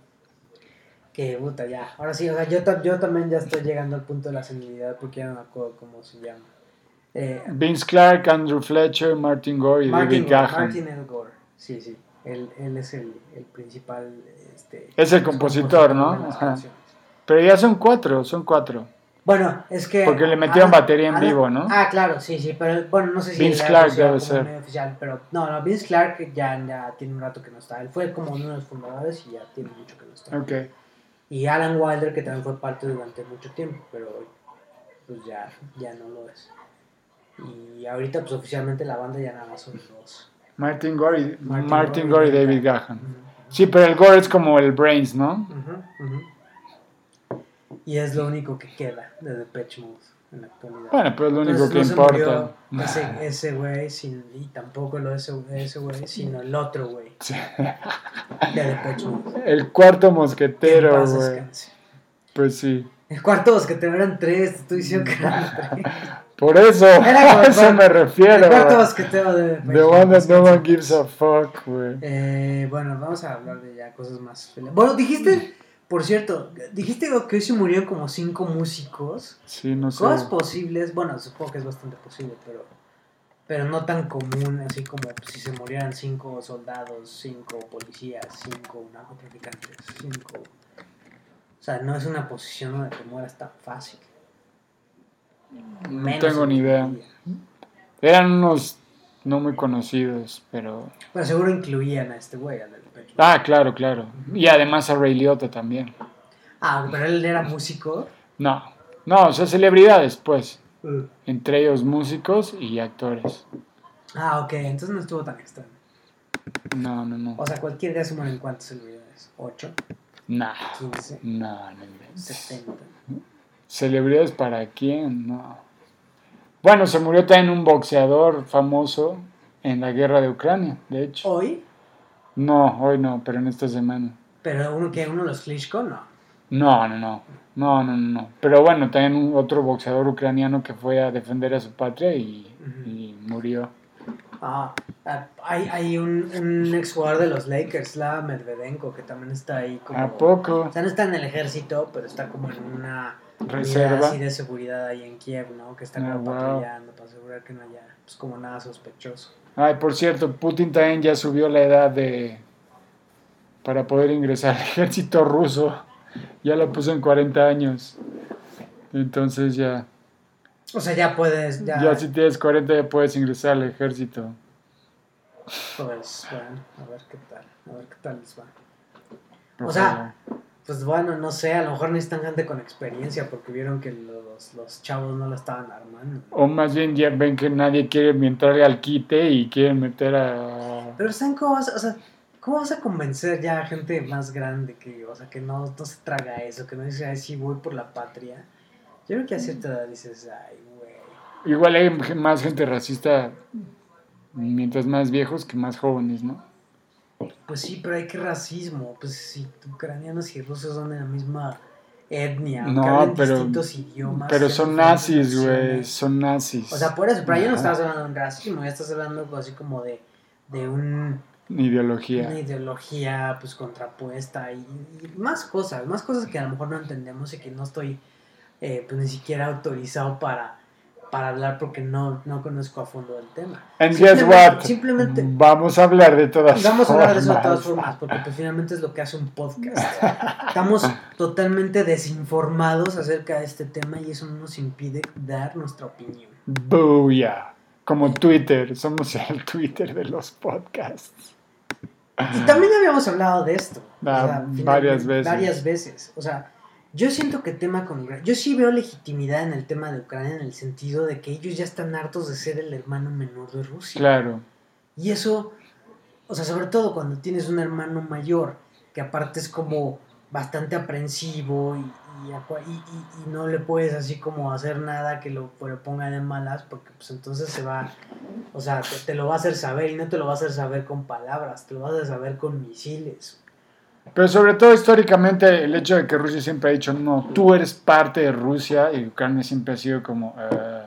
Que puta, ya. Ahora sí, o sea, yo, yo también ya estoy llegando al punto de la senilidad porque ya no me acuerdo cómo se llama. Eh, Vince Clark, Andrew Fletcher, Martin Gore y Martin, David Gahan. Martin L. Gore. Sí, sí. Él, él es el, el principal. Este, Es el compositor, ¿no? Ajá. Pero ya son cuatro, son cuatro. Bueno, es que. Porque le metieron batería en Alan- vivo, ¿no? Ah, claro, sí, sí. Pero bueno, no sé si. Vince la Clark debe ser. oficial, pero no, no, Vince Clark ya, ya tiene un rato que no está. Él fue como uno de los fundadores y ya tiene mucho que no está. Ok. Y Alan Wilder, que también fue parte durante mucho tiempo, pero pues ya, ya no lo es. Y ahorita, pues oficialmente la banda ya nada más son dos. Martin Gore y, Martin Martin, y David Gahan. Gahan. Sí, pero el Gore es como el Brains, ¿no? Y es lo único que queda de Depeche Mode en la actualidad. Bueno, pero es lo único Entonces, que no importa. Ese, güey, sin- y tampoco lo ese, ese güey, sino el otro güey Sí. de Depeche Mode. El cuarto mosquetero, güey. Pues sí. El cuarto bosquetero eran tres, te estoy diciendo que eran tres. Por eso, a eso me refiero. De The one that no one gives a fuck, güey. Eh, bueno, vamos a hablar de ya cosas más. Bueno, dijiste, por cierto, dijiste que hoy se murieron como cinco músicos. Sí, no sé. Cosas posibles, bueno, supongo que es bastante posible, pero, pero no tan común, así como si se murieran cinco soldados, cinco policías, cinco narcotraficantes, cinco... O sea, no es una posición donde te mueras tan fácil. No tengo en ni idea. Eran unos no muy conocidos, pero... Pero seguro incluían a este güey, al del pecho. Ah, claro, claro. Y además a Ray Liotta también. Ah, pero él era músico. No, no, o sea, celebridades, pues. Entre ellos músicos y actores. Ah, ok, entonces no estuvo tan extraño. No, no, no. O sea, cualquier día se mueren cuántas celebridades. ¿8? Nah, ¿15? no, no inventes. 70. ¿Celebridades para quién? No. Bueno, se murió también un boxeador famoso en la guerra de Ucrania, de hecho. Hoy, No, hoy no, pero en esta semana. pero uno que uno de los Klitschko, no. No, no, no. No, no, no. Pero bueno, también un otro boxeador ucraniano que fue a defender a su patria y, y murió. Ah, ah, hay, hay un, un ex jugador de los Lakers, la Medvedenko, que también está ahí como... ¿A poco? O sea, no está en el ejército, pero está como en una Reserva. así de seguridad ahí en Kiev, ¿no? Que está Ah, como wow. patrullando para asegurar que no haya, pues como nada sospechoso. Ay, por cierto, Putin también ya subió la edad de para poder ingresar al ejército ruso. Ya la puso en 40 años. Entonces ya, O sea, ya puedes, ya, ya si tienes 40 ya puedes ingresar al ejército. pues, bueno, a ver qué tal, a ver qué tal les va. O sea, Pues bueno, no sé, a lo mejor necesitan gente con experiencia porque vieron que los, los chavos no la estaban armando. o más bien ya ven que nadie quiere entrarle al quite y quieren meter a... Pero ¿saben cómo vas, o sea, cómo vas a convencer ya a gente más grande que, o sea, que no, no se traga eso, que no dice, ay, sí, voy por la patria? Yo creo que a cierta edad dices, ay, güey. Igual hay más gente racista mientras más viejos que más jóvenes, ¿no? Pues sí, pero hay que racismo. Pues si ucranianos y rusos son de la misma etnia, No, hablen pero- distintos idiomas. Pero son nazis, güey, son nazis. O sea, por eso, pero ahí no estás hablando de un racismo, ya estás hablando pues, así como de, de un, Ideología. una ideología pues contrapuesta y, y más cosas, más cosas que a lo mejor no entendemos y que no estoy eh, pues ni siquiera autorizado para, para hablar porque no, no conozco a fondo el tema. And guess what? Simplemente Vamos a hablar de todas vamos a hablar de eso de todas formas. formas porque pues finalmente es lo que hace un podcast. Estamos totalmente desinformados acerca de este tema y eso no nos impide dar nuestra opinión. Booyah. Como Twitter, somos el Twitter de los podcasts. Y también habíamos hablado de esto. Ah, finalmente, varias veces. Varias veces. O sea, yo siento que el tema con Ucrania. Yo sí veo legitimidad en el tema de Ucrania en el sentido de que ellos ya están hartos de ser el hermano menor de Rusia. Claro. Y eso, o sea, sobre todo cuando tienes un hermano mayor, que aparte es como bastante aprensivo y, y, y, y, no le puedes así como hacer nada que lo, lo ponga de malas porque pues entonces se va, o sea, te, lo va a hacer saber y no te lo va a hacer saber con palabras, te lo va a hacer saber con misiles. Pero sobre todo históricamente el hecho de que Rusia siempre ha dicho, no, tú eres parte de Rusia y Ucrania siempre ha sido como, uh,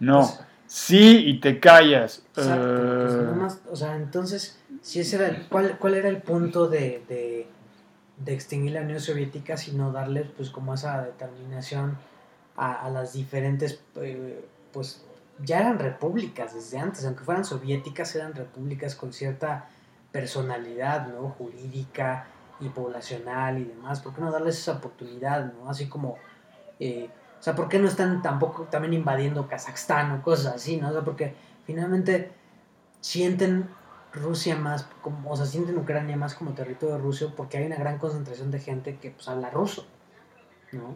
no, pues, sí y te callas. Exacto, pues uh, o sea, entonces, si ese era el, ¿cuál, ¿cuál era el punto de, de de extinguir la Unión Soviética, sino darles pues como esa determinación a, las diferentes, eh, pues ya eran repúblicas desde antes, aunque fueran soviéticas, eran repúblicas con cierta personalidad, ¿no? Jurídica y poblacional y demás, ¿por qué no darles esa oportunidad, ¿no? Así como, eh, o sea, ¿por qué no están tampoco también invadiendo Kazajstán o cosas así, ¿no? O sea, porque finalmente sienten Rusia más, como, o sea, sienten Ucrania más como territorio ruso porque hay una gran concentración de gente que pues habla ruso, ¿no?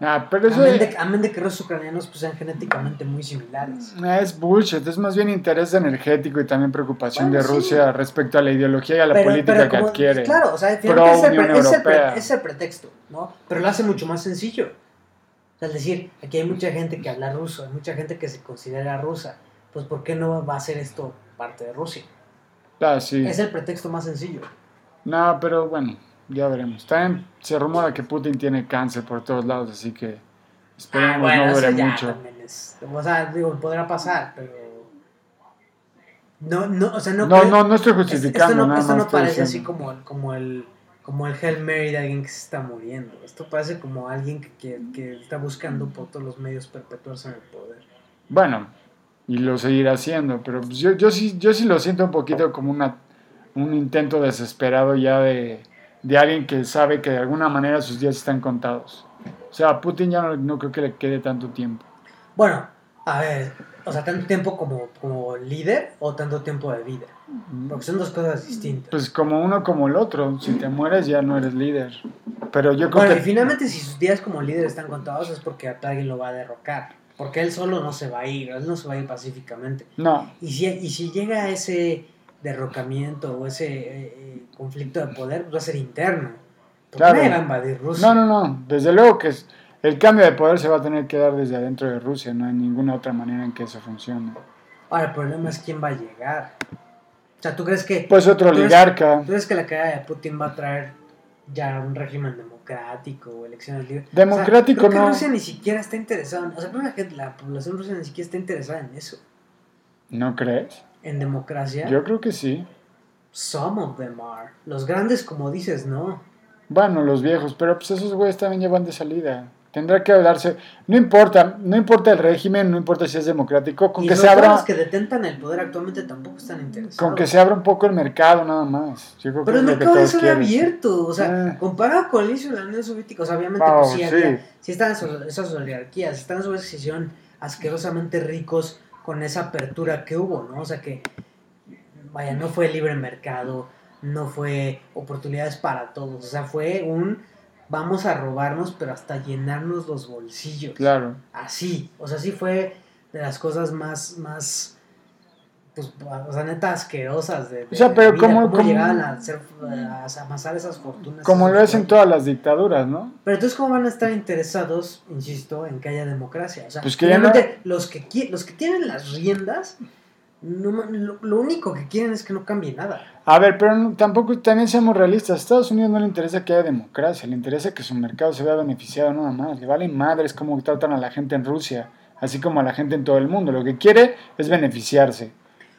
Ah, pero eso amén, de, amén de que rusos ucranianos pues sean genéticamente muy similares. Ah, es bullshit, es más bien interés energético y también preocupación de Rusia respecto a la ideología y a la política que adquiere. Claro, o sea, es, el, es el pretexto, ¿no? Pero lo hace mucho más sencillo. O sea, es decir, aquí hay mucha gente que habla ruso, hay mucha gente que se considera rusa. Pues, ¿por qué no va a ser esto parte de Rusia. Ah, sí. Es el pretexto más sencillo. No, pero bueno, ya veremos. También se rumora que Putin tiene cáncer por todos lados, así que esperemos ah, no dure mucho. o sea, digo, podrá pasar, pero. No, no, o sea, no. No, no, no estoy justificando. Esto no, esto no parece así como, como el como el Hail Mary de alguien que se está muriendo. Esto parece como alguien que, que, que está buscando por todos los medios perpetuarse en el poder. Bueno, y lo seguirá haciendo, pero pues yo, yo, sí, yo sí lo siento un poquito como una, un intento desesperado ya de, de alguien que sabe que de alguna manera sus días están contados. O sea, a Putin ya no, creo que le quede tanto tiempo. Bueno, a ver, o sea, tanto tiempo como, como líder o tanto tiempo de vida. Porque son dos cosas distintas. Pues como uno como el otro. Si te mueres ya no eres líder. Pero yo creo bueno, y finalmente si sus días como líder están contados es porque alguien lo va a derrocar. Porque él solo no se va a ir, él no se va a ir pacíficamente. No. Y si, y si llega ese derrocamiento o ese eh, eh, conflicto de poder, pues va a ser interno. claro. va a invadir Rusia. No, no, no. Desde luego que el cambio de poder se va a tener que dar desde adentro de Rusia. No hay ninguna otra manera en que eso funcione. Ahora, el problema es quién va a llegar. O sea, ¿tú crees que... Pues otro oligarca. ¿Tú crees que la caída de Putin va a traer ya un régimen de democrático o elecciones libres. Democrático o no. Rusia ni siquiera está interesada. O sea, la población rusa ni siquiera está interesada en eso. ¿No crees? En democracia. Yo creo que sí. Some of them are. Los grandes, como dices, no. Bueno, los viejos, pero pues esos güeyes también llevan de salida. Tendrá que darse, no importa, no importa el régimen, no importa si es democrático, con que se abra... los que detentan el poder actualmente tampoco están interesados. Con que se abra un poco el mercado nada más. Pero el mercado es abierto, o sea, eh. comparado con el inicio de la Unión Soviética, o sea, obviamente pues, sí, sí. están esas oligarquías, están en su decisión asquerosamente ricos con esa apertura que hubo, ¿no? O sea que, vaya, no fue libre mercado, no fue oportunidades para todos, o sea, fue un vamos a robarnos, pero hasta llenarnos los bolsillos. Claro. Así, o sea, sí fue de las cosas más, más, pues, o sea, neta asquerosas de, o sea, pero como, cómo, llegaban a, hacer, a amasar esas fortunas. Como lo hacen todas las dictaduras, ¿no? Pero entonces, ¿cómo van a estar interesados, insisto, en que haya democracia? O sea, pues que no... los, que, los que tienen las riendas no, lo, único que quieren es que no cambie nada. A ver, pero tampoco también seamos realistas. A Estados Unidos no le interesa que haya democracia, le interesa que su mercado se vea beneficiado nada más. Le valen madres cómo tratan a la gente en Rusia, así como a la gente en todo el mundo. Lo que quiere es beneficiarse,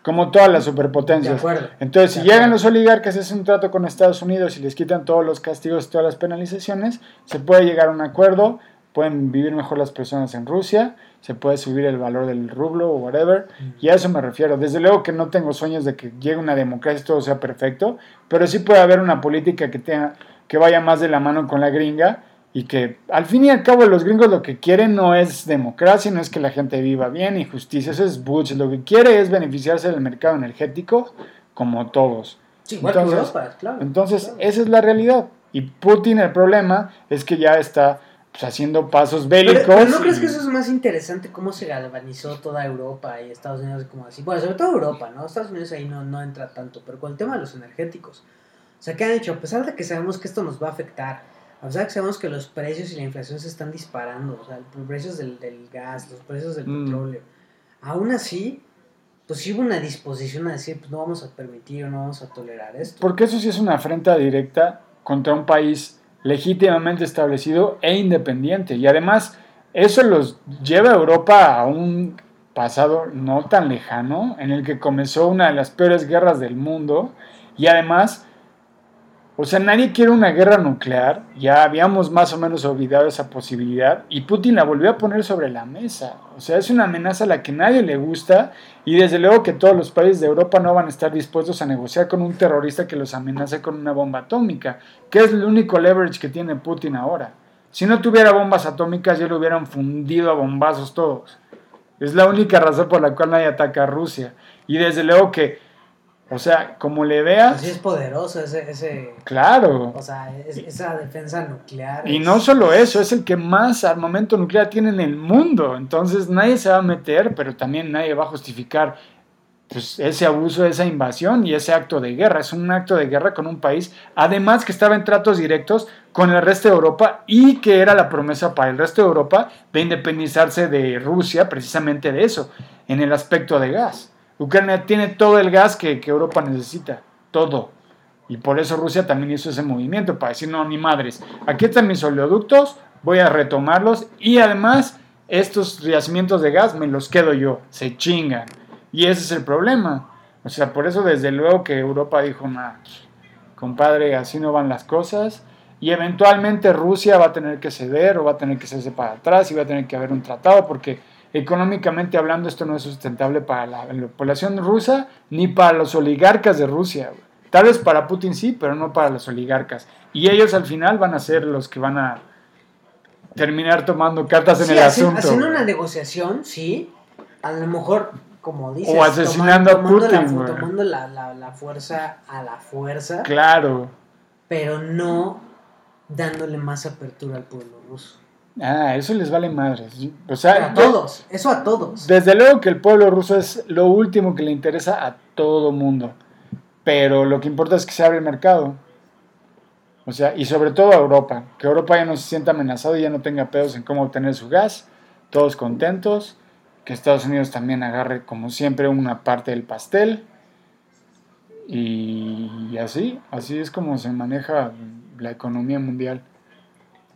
como todas las superpotencias. Entonces, si llegan los oligarcas, hacen un trato con Estados Unidos y les quitan todos los castigos, todas las penalizaciones, se puede llegar a un acuerdo, pueden vivir mejor las personas en Rusia se puede subir el valor del rublo o whatever, y a eso me refiero. Desde luego que no tengo sueños de que llegue una democracia y todo sea perfecto, pero sí puede haber una política que, tenga, que vaya más de la mano con la gringa y que al fin y al cabo los gringos lo que quieren no es democracia, no es que la gente viva bien y justicia, eso es bullshit, lo que quiere es beneficiarse del mercado energético como todos. entonces, claro, entonces esa es la realidad. Y Putin el problema es que ya está pues, haciendo pasos bélicos. Pero, ¿no crees que eso es más interesante? Cómo se galvanizó toda Europa y Estados Unidos, como así. Bueno, sobre todo Europa, ¿no? Estados Unidos ahí no, no entra tanto, pero con el tema de los energéticos. O sea, ¿qué han hecho? A pesar de que sabemos que esto nos va a afectar O sea, que sabemos que los precios y la inflación se están disparando. O sea, los precios del, del gas, los precios del Mm. petróleo. Aún así, pues sí hubo una disposición a decir, pues no vamos a permitir o no vamos a tolerar esto. Porque eso sí es una afrenta directa contra un país legítimamente establecido e independiente. Y además, eso los lleva a Europa a un pasado no tan lejano, en el que comenzó una de las peores guerras del mundo. Y además, o sea, nadie quiere una guerra nuclear. Ya habíamos más o menos olvidado esa posibilidad. Y Putin la volvió a poner sobre la mesa. O sea, es una amenaza a la que nadie le gusta. Y desde luego que todos los países de Europa no van a estar dispuestos a negociar con un terrorista que los amenace con una bomba atómica, que es el único leverage que tiene Putin ahora. Si no tuviera bombas atómicas, ya lo hubieran fundido a bombazos todos. Es la única razón por la cual nadie ataca a Rusia. Y desde luego que, o sea, como le veas, Así es poderoso ese, ese claro. o sea, es- esa defensa nuclear. Y es- no solo eso, es el que más armamento nuclear tiene en el mundo. Entonces nadie se va a meter, pero también nadie va a justificar pues, ese abuso, esa invasión y ese acto de guerra. Es un acto de guerra con un país, además que estaba en tratos directos con el resto de Europa y que era la promesa para el resto de Europa de independizarse de Rusia, precisamente de eso, en el aspecto de gas. Ucrania tiene todo el gas que, Europa necesita, todo. Y por eso Rusia también hizo ese movimiento, para decir, no, ni madres, aquí están mis oleoductos, voy a retomarlos y además estos yacimientos de gas me los quedo yo, se chingan. Y ese es el problema. O sea, por eso desde luego que Europa dijo, nah, compadre, así no van las cosas. Y eventualmente Rusia va a tener que ceder o va a tener que hacerse para atrás y va a tener que haber un tratado porque económicamente hablando esto no es sustentable para la, la población rusa ni para los oligarcas de Rusia. güey. Tal vez para Putin sí, pero no para los oligarcas. Y ellos al final van a ser los que van a terminar tomando cartas en Sí, el asunto. Haciendo una negociación, sí. A lo mejor, como dices, O asesinando a tomando, Putin, la, tomando la fuerza a la fuerza, Claro. pero no dándole más apertura al pueblo ruso. Ah, eso les vale madres. O a sea, todos, eso a todos. Desde luego que el pueblo ruso es lo último que le interesa a todo mundo. Pero lo que importa es que se abre el mercado. O sea, y sobre todo a Europa. Que Europa ya no se sienta amenazado y ya no tenga pedos en cómo obtener su gas. Todos contentos. Que Estados Unidos también agarre, como siempre, una parte del pastel. Y así, así es como se maneja la economía mundial.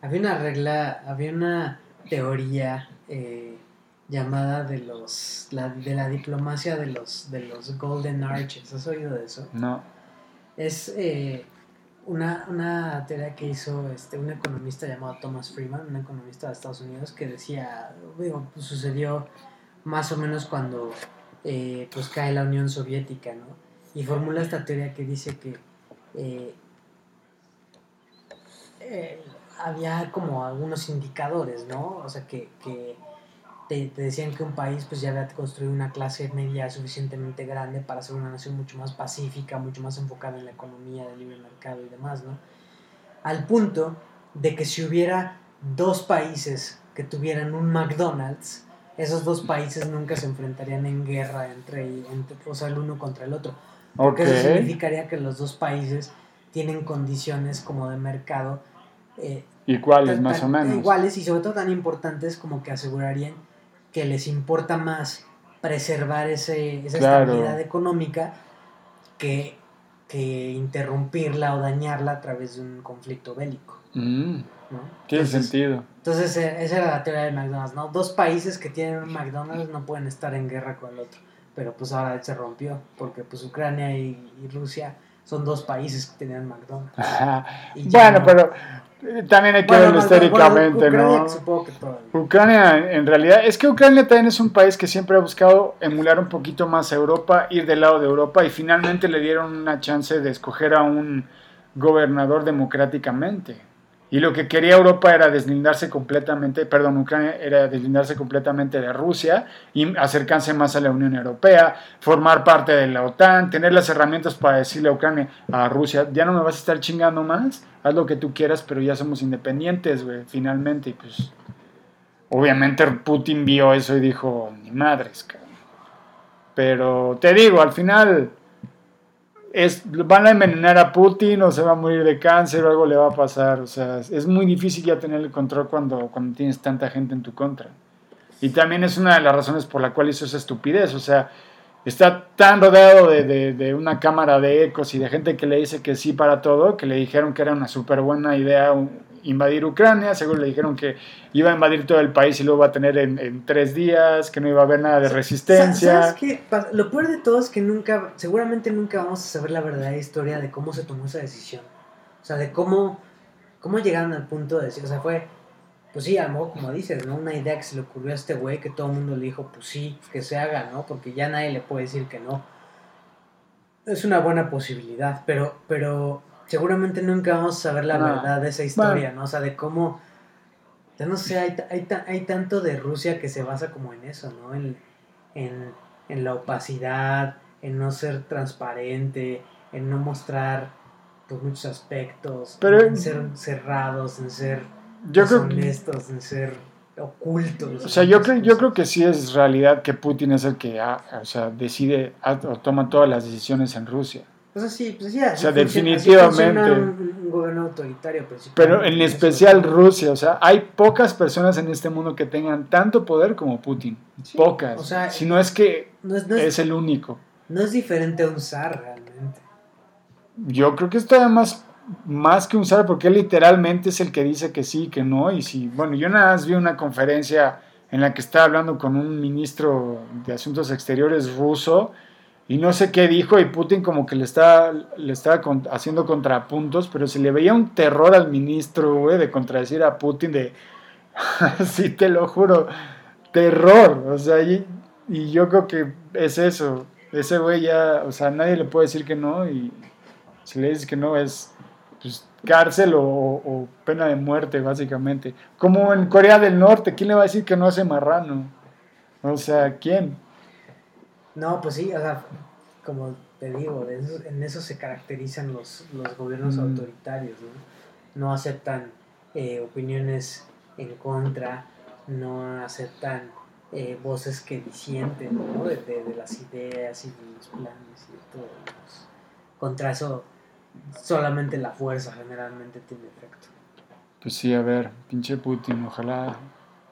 Había una regla, había una teoría eh, llamada de los la, de la diplomacia de los de los Golden Arches. ¿Has oído de eso? No. Es eh, una, una teoría que hizo este, un economista llamado Thomas Freeman, un economista de Estados Unidos, que decía, digo, pues, sucedió más o menos cuando eh, pues cae la Unión Soviética, ¿no? Y formula esta teoría que dice que eh, había como algunos indicadores, ¿no? O sea, que, que te, te decían que un país pues ya había construido una clase media suficientemente grande para ser una nación mucho más pacífica, mucho más enfocada en la economía del libre mercado y demás, ¿no? Al punto de que si hubiera dos países que tuvieran un McDonald's, esos dos países nunca se enfrentarían en guerra entre, entre o sea, el uno contra el otro. Porque eso Ok. significaría que los dos países tienen condiciones como de mercado eh, Iguales, tan- más o tan menos. iguales y sobre todo tan importantes como que asegurarían que les importa más preservar ese, esa Claro. estabilidad económica que, que interrumpirla o dañarla a través de un conflicto bélico. Mm, ¿no? tiene Entonces- sentido. Entonces, eh, esa era la teoría de McDonald's, ¿no? Dos países que tienen un McDonald's no pueden estar en guerra con el otro. Pero pues ahora se rompió, porque pues Ucrania y, y Rusia son dos países que tenían McDonald's. Bueno, no. pero eh, también hay que Bueno, verlo bueno, históricamente, ¿no? Supongo que todavía. Ucrania, en realidad, es que Ucrania también es un país que siempre ha buscado emular un poquito más a Europa, ir del lado de Europa, y finalmente le dieron una chance de escoger a un gobernador democráticamente. Y lo que quería Europa era deslindarse completamente, perdón, Ucrania era deslindarse completamente de Rusia y acercarse más a la Unión Europea, formar parte de la OTAN, tener las herramientas para decirle a Ucrania, a Rusia, ya no me vas a estar chingando más, haz lo que tú quieras, pero ya somos independientes, güey, finalmente, y pues obviamente Putin vio eso y dijo, ni madres, cabrón. Pero te digo, al final es, van a envenenar a Putin o se va a morir de cáncer o algo le va a pasar. O sea, es muy difícil ya tener el control cuando, cuando tienes tanta gente en tu contra. Y también es una de las razones por la cual hizo esa estupidez. O sea, está tan rodeado de, de, una cámara de ecos y de gente que le dice que sí para todo, que le dijeron que era una súper buena idea invadir Ucrania, seguro le dijeron que iba a invadir todo el país y lo iba a tener en, tres días, que no iba a haber nada de resistencia. ¿Sabes qué? Lo peor de todo es que nunca, seguramente nunca vamos a saber la verdadera historia de cómo se tomó esa decisión. O sea, de cómo, cómo llegaron al punto de decir, o sea, fue, pues sí, a lo mejor como dices, ¿no? Una idea que se le ocurrió a este güey que todo el mundo le dijo, pues sí, que se haga, ¿no? Porque ya nadie le puede decir que no. Es una buena posibilidad, pero, pero seguramente nunca vamos a saber la verdad de esa historia, ¿no? O sea, de cómo, ya no sé, hay, hay, hay, tanto de Rusia que se basa como en eso, ¿no? En, en, en la opacidad, en no ser transparente, en no mostrar pues, muchos aspectos, en ser cerrados, en ser yo honestos, en ser ocultos. O sea, yo creo, yo creo que sí es realidad que Putin es el que ah, o sea, decide o toma todas las decisiones en Rusia. Pues sí, pues sí, o sea, definitivamente. Un, gobierno autoritario, pero en especial Rusia, o sea, hay pocas personas en este mundo que tengan tanto poder como Putin. pocas. O sea, si no es que es, el único. No es diferente a un zar realmente. Yo creo que esto además más que un zar, porque él literalmente es el que dice que sí, que no, y si, bueno, yo nada más vi una conferencia en la que estaba hablando con un ministro de Asuntos Exteriores ruso, y no sé qué dijo y Putin como que le estaba, le estaba haciendo contrapuntos, pero se le veía un terror al ministro, güey, de contradecir a Putin, de, sí, te lo juro, terror, o sea, y, yo creo que es eso, ese güey ya, o sea, nadie le puede decir que no y si le dices que no es pues, cárcel o, pena de muerte, básicamente. Como en Corea del Norte, ¿quién le va a decir que no hace marrano? O sea, ¿quién? No, pues sí, o sea, como te digo, en eso se caracterizan los, los gobiernos mm. autoritarios, ¿no? No aceptan eh, opiniones en contra, no aceptan eh, voces que disienten, ¿no? De, de, las ideas y de los planes y de todo. Contra eso, solamente la fuerza generalmente tiene efecto. Pues sí, a ver, pinche Putin, ojalá,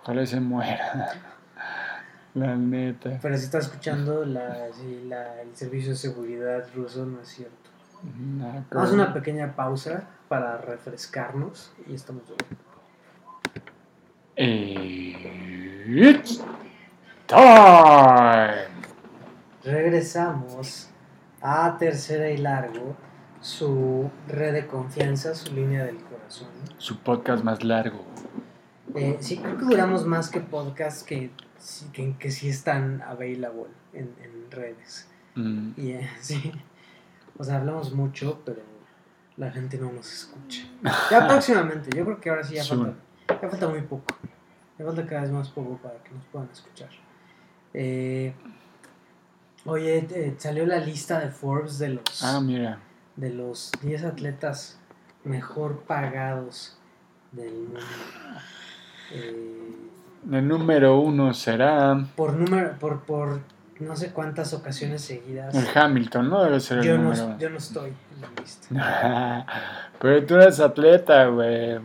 ojalá se muera. La neta. Pero si está escuchando la, el servicio de seguridad ruso, no es cierto. Haz una pequeña pausa para refrescarnos y estamos It's time. Regresamos a Tercera y Largo, su red de confianza, su línea del corazón. Su podcast más largo. Eh, sí, creo que duramos más que podcast que que, que sí están available en, en redes. Mm. Y eh, sí, o sea, hablamos mucho, pero la gente no nos escucha. Ya próximamente, yo creo que ahora sí ya falta, ya falta muy poco. Ya falta cada vez más poco para que nos puedan escuchar. Eh, oye, eh, salió la lista de Forbes de los, ah, mira. de los 10 atletas mejor pagados del mundo. Eh, el número uno será. Por número, por, por no sé cuántas ocasiones seguidas. El Hamilton, ¿no? Debe ser el yo número no, Yo no estoy en la lista. pero tú eres atleta, güey.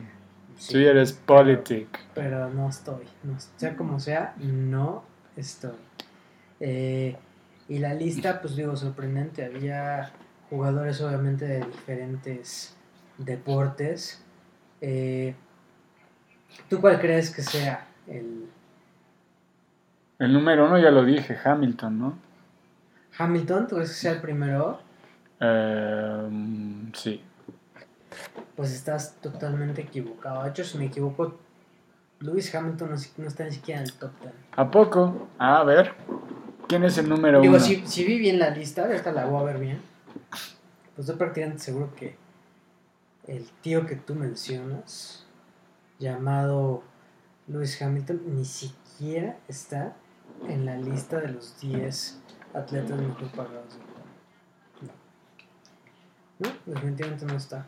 tú eres politic. Pero no estoy. No, sea como sea, no estoy. Eh, y la lista, pues digo, sorprendente. Había jugadores obviamente de diferentes deportes. Eh, ¿Tú cuál crees que sea el... El número uno ya lo dije, Hamilton, ¿no? Hamilton, ¿tú crees que sea el primero? Em, sí. Pues estás totalmente equivocado. De hecho, si me equivoco, Lewis Hamilton no, está ni siquiera en el top 10. ¿A poco? a ver. ¿Quién es el número Digo, uno? Si, si vi bien la lista, ahorita la voy a ver bien. Pues estoy prácticamente seguro que el tío que tú mencionas, llamado Lewis Hamilton ni siquiera está en la lista de los 10 atletas mejor pagados No, definitivamente no está.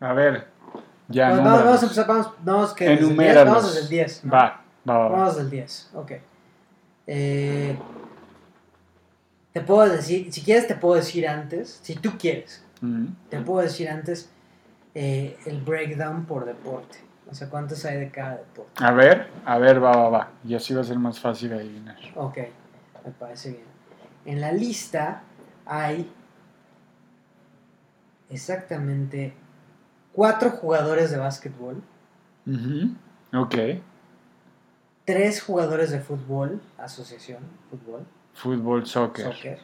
A ver, ya. Vamos, vamos, a empezar, vamos, vamos, que desde el 10, vamos desde el 10. Va, va, va. Vamos desde el 10, ok. Eh, Te puedo decir, si quieres te puedo decir antes, si tú quieres, te puedo decir antes eh, el breakdown por deporte. O sea, cuántos hay de cada deporte. A ver, a ver, va, va, va. Y así va a ser más fácil adivinar. Ok, me parece bien. En la lista hay exactamente cuatro jugadores de básquetbol, Ujú. Ok. tres jugadores de fútbol, asociación, fútbol, Fútbol, soccer. soccer,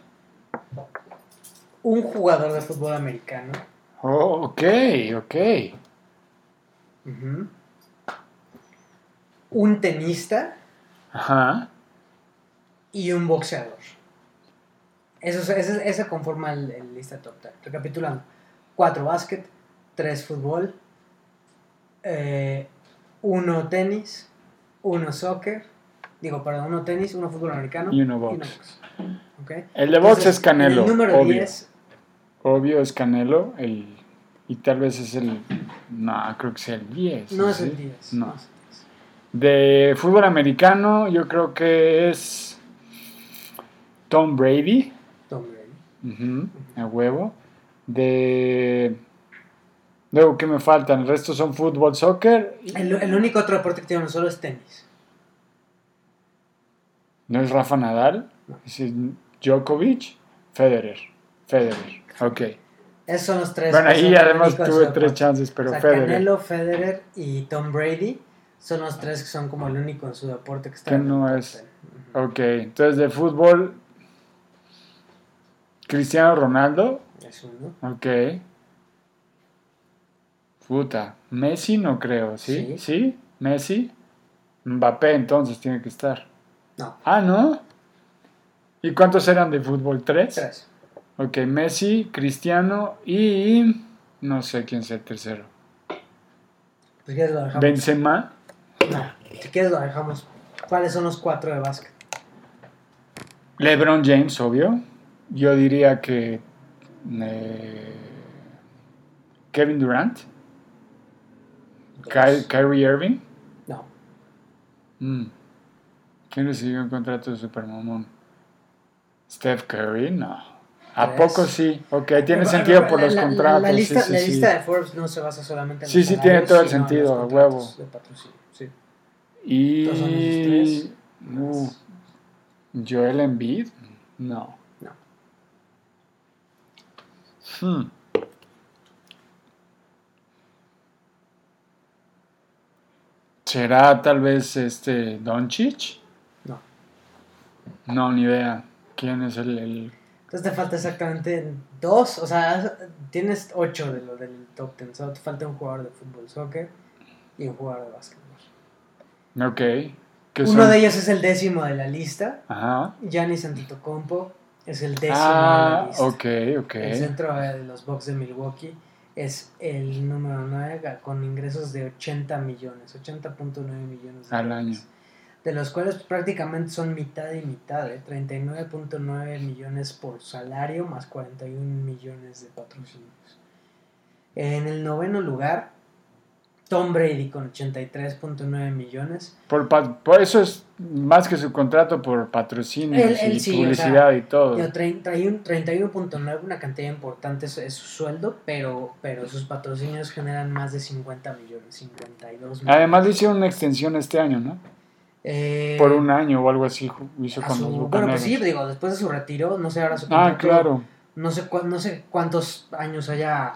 un jugador de fútbol americano, Oh, ok, ok. un tenista Ajá. y un boxeador. Eso, es- ese, ese conforma el, el lista top 10. Recapitulando: 4 básquet, 3 fútbol, 1 tenis, 1 soccer, digo, perdón, 1 tenis, 1 fútbol americano Y uno box. ¿ok? El de box Entonces, es Canelo. El número obvio. 10, Obvio es Canelo. El, y tal vez es el. No, creo que sea el 10. no es el 10. No. no es el 10. De fútbol americano, yo creo que es. Tom Brady. Tom Brady. Ujú, a huevo. De. Luego, ¿qué me faltan? El resto son fútbol, soccer. y- El, el único otro deporte que tiene solo es tenis. No es Rafa Nadal. No. Es Djokovic. Federer. Federer. Ok. Esos son los tres. Bueno, ahí además tuve tres chances, pero o sea, Federer. Canelo, Federer y Tom Brady son los tres que son como el único en su deporte que está Que no es- 10. Ujú. Ok, entonces de fútbol. Cristiano Ronaldo. Es uno. Ok. Puta. Messi no creo, ¿sí? Sí. ¿Sí? Messi. Mbappé entonces tiene que estar. No, Ah, ¿no? ¿Y cuántos eran de fútbol? ¿Tres? tres. Ok, Messi, Cristiano y... No sé quién sea el tercero. Si quieres lo dejamos. Benzema. No, si quieres lo dejamos. ¿Cuáles son los cuatro de básquet? LeBron James, obvio. Yo diría que... eh, Kevin Durant. Ky- Kyrie Irving. No, Mm. ¿Quién recibió un contrato de Supermamón? Steph Curry, no. ¿A poco sí? Ok, tiene sentido por los la- contratos. La, lista, sí, sí, la sí. lista de Forbes no se basa solamente en Sí, los sí, tiene todo el sentido, a huevo. de patrocinio, sí. Y... Tres. Uh, Joel Embiid, no. No. Hmm. ¿Será tal vez este Doncic? No. No, ni idea. ¿Quién es el, el- Entonces te falta exactamente dos, o sea, tienes ocho de lo del top ten. Solo te falta un jugador de fútbol, soccer y un jugador de básquetbol. Ok. ¿Qué Uno son? de ellos es el décimo de la lista. Ajá. Giannis Antetokounmpo es el décimo de Ah, la lista. ok, ok. El centro de los Bucks de Milwaukee es el número 9 con ingresos de 80 millones, 80.9 millones de Al dólares. año. De los cuales prácticamente son mitad y mitad, ¿eh? 39.9 millones por salario más 41 millones de patrocinios. En el noveno lugar, Tom Brady con 83.9 millones. Por, por eso es más que su contrato por él y sí, o publicidad sea, y todo. Digo, 31 31.9, una cantidad importante es, es su sueldo, pero, pero sus patrocinios generan más de 50 millones, 52 millones. Además le hicieron una extensión este año, ¿no? Eh, Por un año o algo así hizo con su- los bueno, pues sí, digo, después de su retiro, no sé ahora su ah, contrato, claro. No sé, no sé cuántos años haya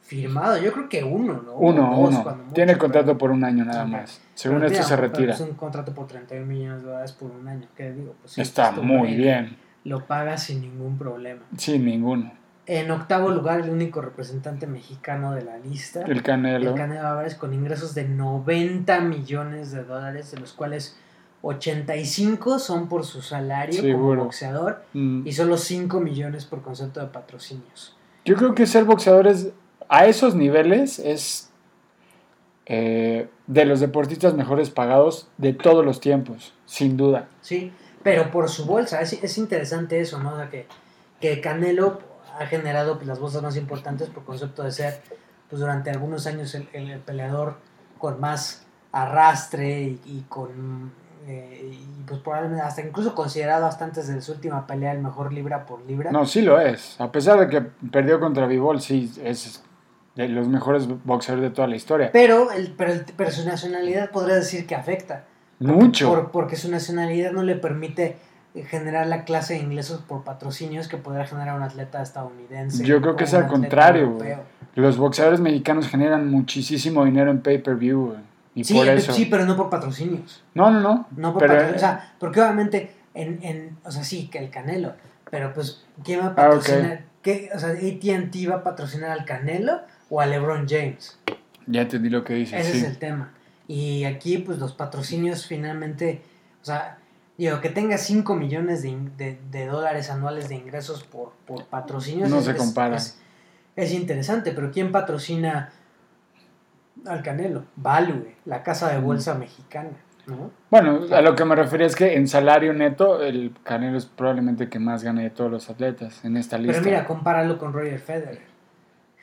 firmado, yo creo que uno, ¿no? Uno, O dos, uno. mucho, Tiene contrato pero- por un año nada más. Según pero esto mira, se retira. Es un contrato por 31 millones de dólares por un año, que digo, pues sí, Está muy bien. Lo paga sin ningún problema. Sí, ninguno. En octavo lugar, el único representante mexicano de la lista. El Canelo. El Canelo Álvarez con ingresos de 90 millones de dólares, de los cuales 85 son por su salario como boxeador Mm. y solo 5 millones por concepto de patrocinios. Yo creo que ser boxeador es, a esos niveles es eh, de los deportistas mejores pagados de todos los tiempos, sin duda. Sí, pero por su bolsa, es, es interesante eso, ¿no? O sea, que, que Canelo ha generado pues, las bolsas más importantes por concepto de ser, pues durante algunos años el, el- el peleador con más arrastre y, y con eh, y pues probablemente hasta incluso considerado hasta antes de su última pelea el mejor libra por libra. No, sí lo es. A pesar de que perdió contra Bivol, sí es de los mejores boxeadores de toda la historia. Pero, el, pero, el- pero su nacionalidad podría decir que afecta. Mucho. Por- porque su nacionalidad no le permite generar la clase de ingresos por patrocinios que podría generar un atleta estadounidense. Yo creo que es al contrario, europeo. güey. Los boxeadores mexicanos generan muchísimo dinero en pay-per-view. Y Sí, por eh, eso. sí, pero no por patrocinios. No, no, no. No por pero, patrocinios. O sea, porque obviamente, en, en, o sea, sí, que el Canelo. Pero pues, ¿quién va a Ah, patrocinar? ¿Qué? O sea, ¿ATT va a patrocinar al Canelo o a LeBron James? ya entendí lo que dices. Ese sí. es el tema. Y aquí, pues los patrocinios finalmente, o sea, digo, que tenga 5 millones de, de- de dólares anuales de ingresos por, por patrocinios. No es- se compara. Es, es interesante, pero ¿quién patrocina al Canelo? Value, la casa de bolsa mexicana, ¿no? Bueno, a lo que me refería es que en salario neto, el Canelo es probablemente el que más gana de todos los atletas en esta lista. Pero mira, compáralo con Roger Federer.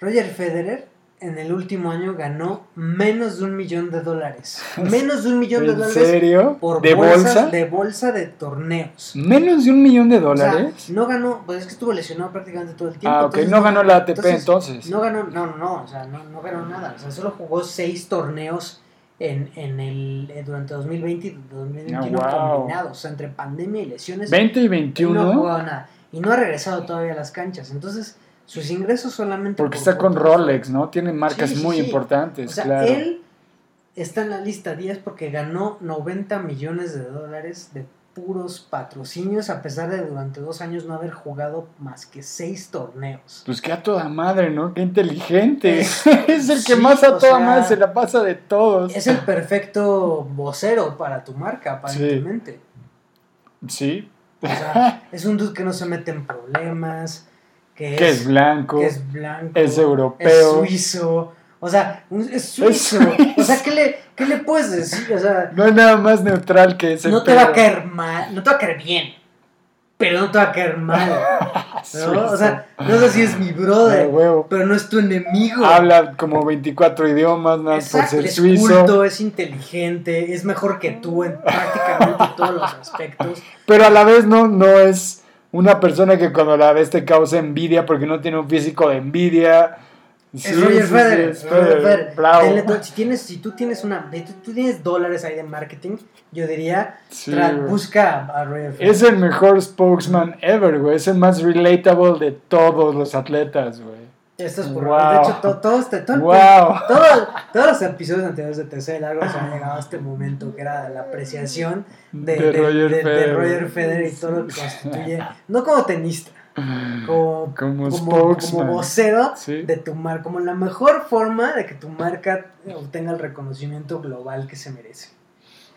Roger Federer en el último año ganó menos de un millón de dólares. Menos de un millón de ¿En dólares serio? por ¿De bolsas bolsa? de bolsa de torneos. ¿Menos de un millón de O sea, dólares? no ganó, pues es que estuvo lesionado prácticamente todo el tiempo. ah, ok. entonces No ganó la ATP entonces. No ganó, no, no, no, o sea, no, no ganó nada. O sea, solo jugó seis torneos en, en el, eh, durante 2020 y 2021 Ah, wow. combinados. O sea, entre pandemia y lesiones. 20 y él 21. no ha jugado nada. Y no ha regresado todavía a las canchas. Entonces, sus ingresos solamente. porque por- está con Rolex, ¿no? Tiene marcas Sí, sí, muy sí. importantes, O sea, claro. él está en la lista 10 porque ganó 90 millones de dólares de puros patrocinios, a pesar de durante dos años no haber jugado más que seis torneos. Pues que a toda madre, ¿no? Qué inteligente. Es- el que sí, más a toda sea, madre se la pasa de todos. Es el perfecto vocero para tu marca, aparentemente. Sí. O sea, es un dude que no se mete en problemas, que, Que es blanco. que es blanco, es europeo. es suizo. O sea, es suizo. O sea, ¿qué le, ¿qué le puedes decir? O sea, No hay nada más neutral que ese no te va a caer mal, no te va a caer bien, pero no te va a caer mal. ¿no? O sea, no sé si es mi brother, pero no es tu enemigo. Habla como 24 idiomas, nada por ser es suizo. culto, es inteligente, es mejor que tú en prácticamente todos los aspectos. Pero a la vez no, no es una persona que cuando la ves te causa envidia porque no tiene un físico de envidia. Es Sí, Roger sí, sí, Federer. es Roger Federer. Si, tienes, si tú tienes una, tú, tienes dólares ahí de marketing, yo diría, Sí, busca a Roger Federer. Es el mejor spokesman ever, güey. Es el más relatable de todos los atletas, güey. Esto es por Wow. De hecho, to- todo este, todo Wow. todo- todos los episodios anteriores de Tercer Largo se han llegado a este momento que era la apreciación de, De de- Roger de- de Federer. Roger Federer y todo lo que constituye, no como tenista, como, Como como, vocero Sí. de tu marca, como la mejor forma de que tu marca obtenga el reconocimiento global que se merece.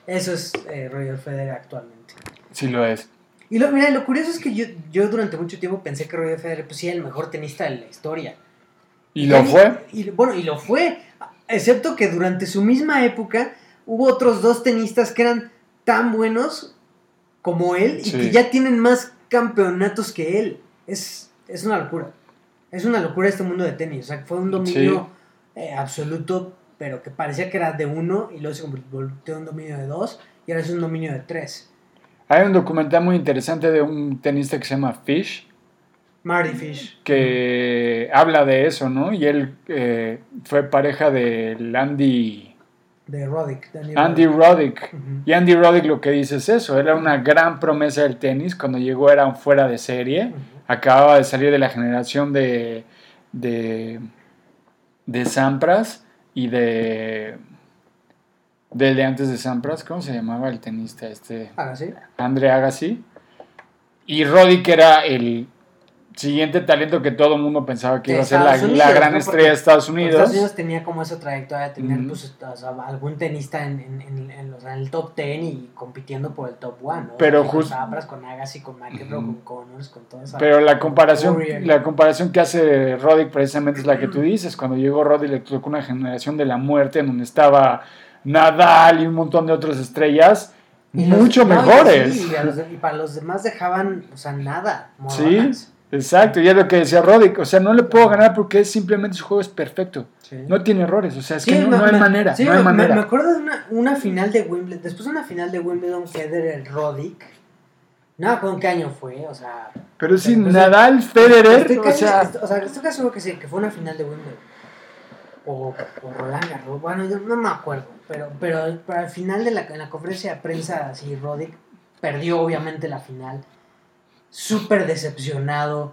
Eso es eh, Roger Federer actualmente. Sí lo es. Y lo, mira, lo curioso es que yo, yo durante mucho tiempo pensé que Roger Federer pues, sí era el mejor tenista de la historia. ¿Y lo fue? Y, bueno, y lo fue. Excepto que durante su misma época hubo otros dos tenistas que eran tan buenos como él y Sí. que ya tienen más campeonatos que él. Es, es una locura. Es una locura este mundo de tenis. O sea, fue un dominio eh, absoluto, pero que parecía que era de uno y luego se volvió un dominio de dos y ahora es un dominio de tres. Hay un documental muy interesante de un tenista que se llama Fish, Marty Fish. que habla de eso, ¿no? Y él eh, fue pareja del Andy, De Roddick. Andy Roddick. Y Andy Roddick lo que dice es eso, era una gran promesa del tenis, cuando llegó era un fuera de serie, acababa de salir de la generación de, de, de Sampras y de, del de antes de Sampras, ¿cómo se llamaba el tenista este? Hágase. Andre Agassi. Y Roddick era el siguiente talento que todo el mundo pensaba que iba a ser la, la gran ¿no? estrella de Estados Unidos. Estados Unidos tenía como esa trayectoria de tener pues, o sea, algún tenista en, en, en, en el top 10 y compitiendo por el top 1, ¿no? Pero Y jus- Con Agassi, con McEnroe, Ujú. con Connors, con toda esa... Pero la comparación, Warrior. la comparación que hace Roddick precisamente es la que tú dices. Cuando llegó Roddick le tocó una generación de la muerte en donde estaba Nadal y un montón de otras estrellas Y los- mucho no, y mejores. sí, y, a los de- y para los demás dejaban, o sea, nada. Sí. Exacto, y es lo que decía Roddick, o sea, no le puedo ganar porque simplemente su juego es perfecto. No tiene errores, o sea, es que no, hay manera, no hay manera. Me, acuerdo de una, una, final de Wimbledon, después de una final de Wimbledon, Federer, Roddick, no, ¿con qué año fue? O sea... Pero sí, Nadal, Federer, o sea... o sea, estoy casi seguro que sí, que fue una final de Wimbledon. O, o Roland Garros, bueno, yo no me acuerdo, pero, pero, pero al final de la, en la conferencia de prensa, así, Roddick perdió obviamente la final súper decepcionado.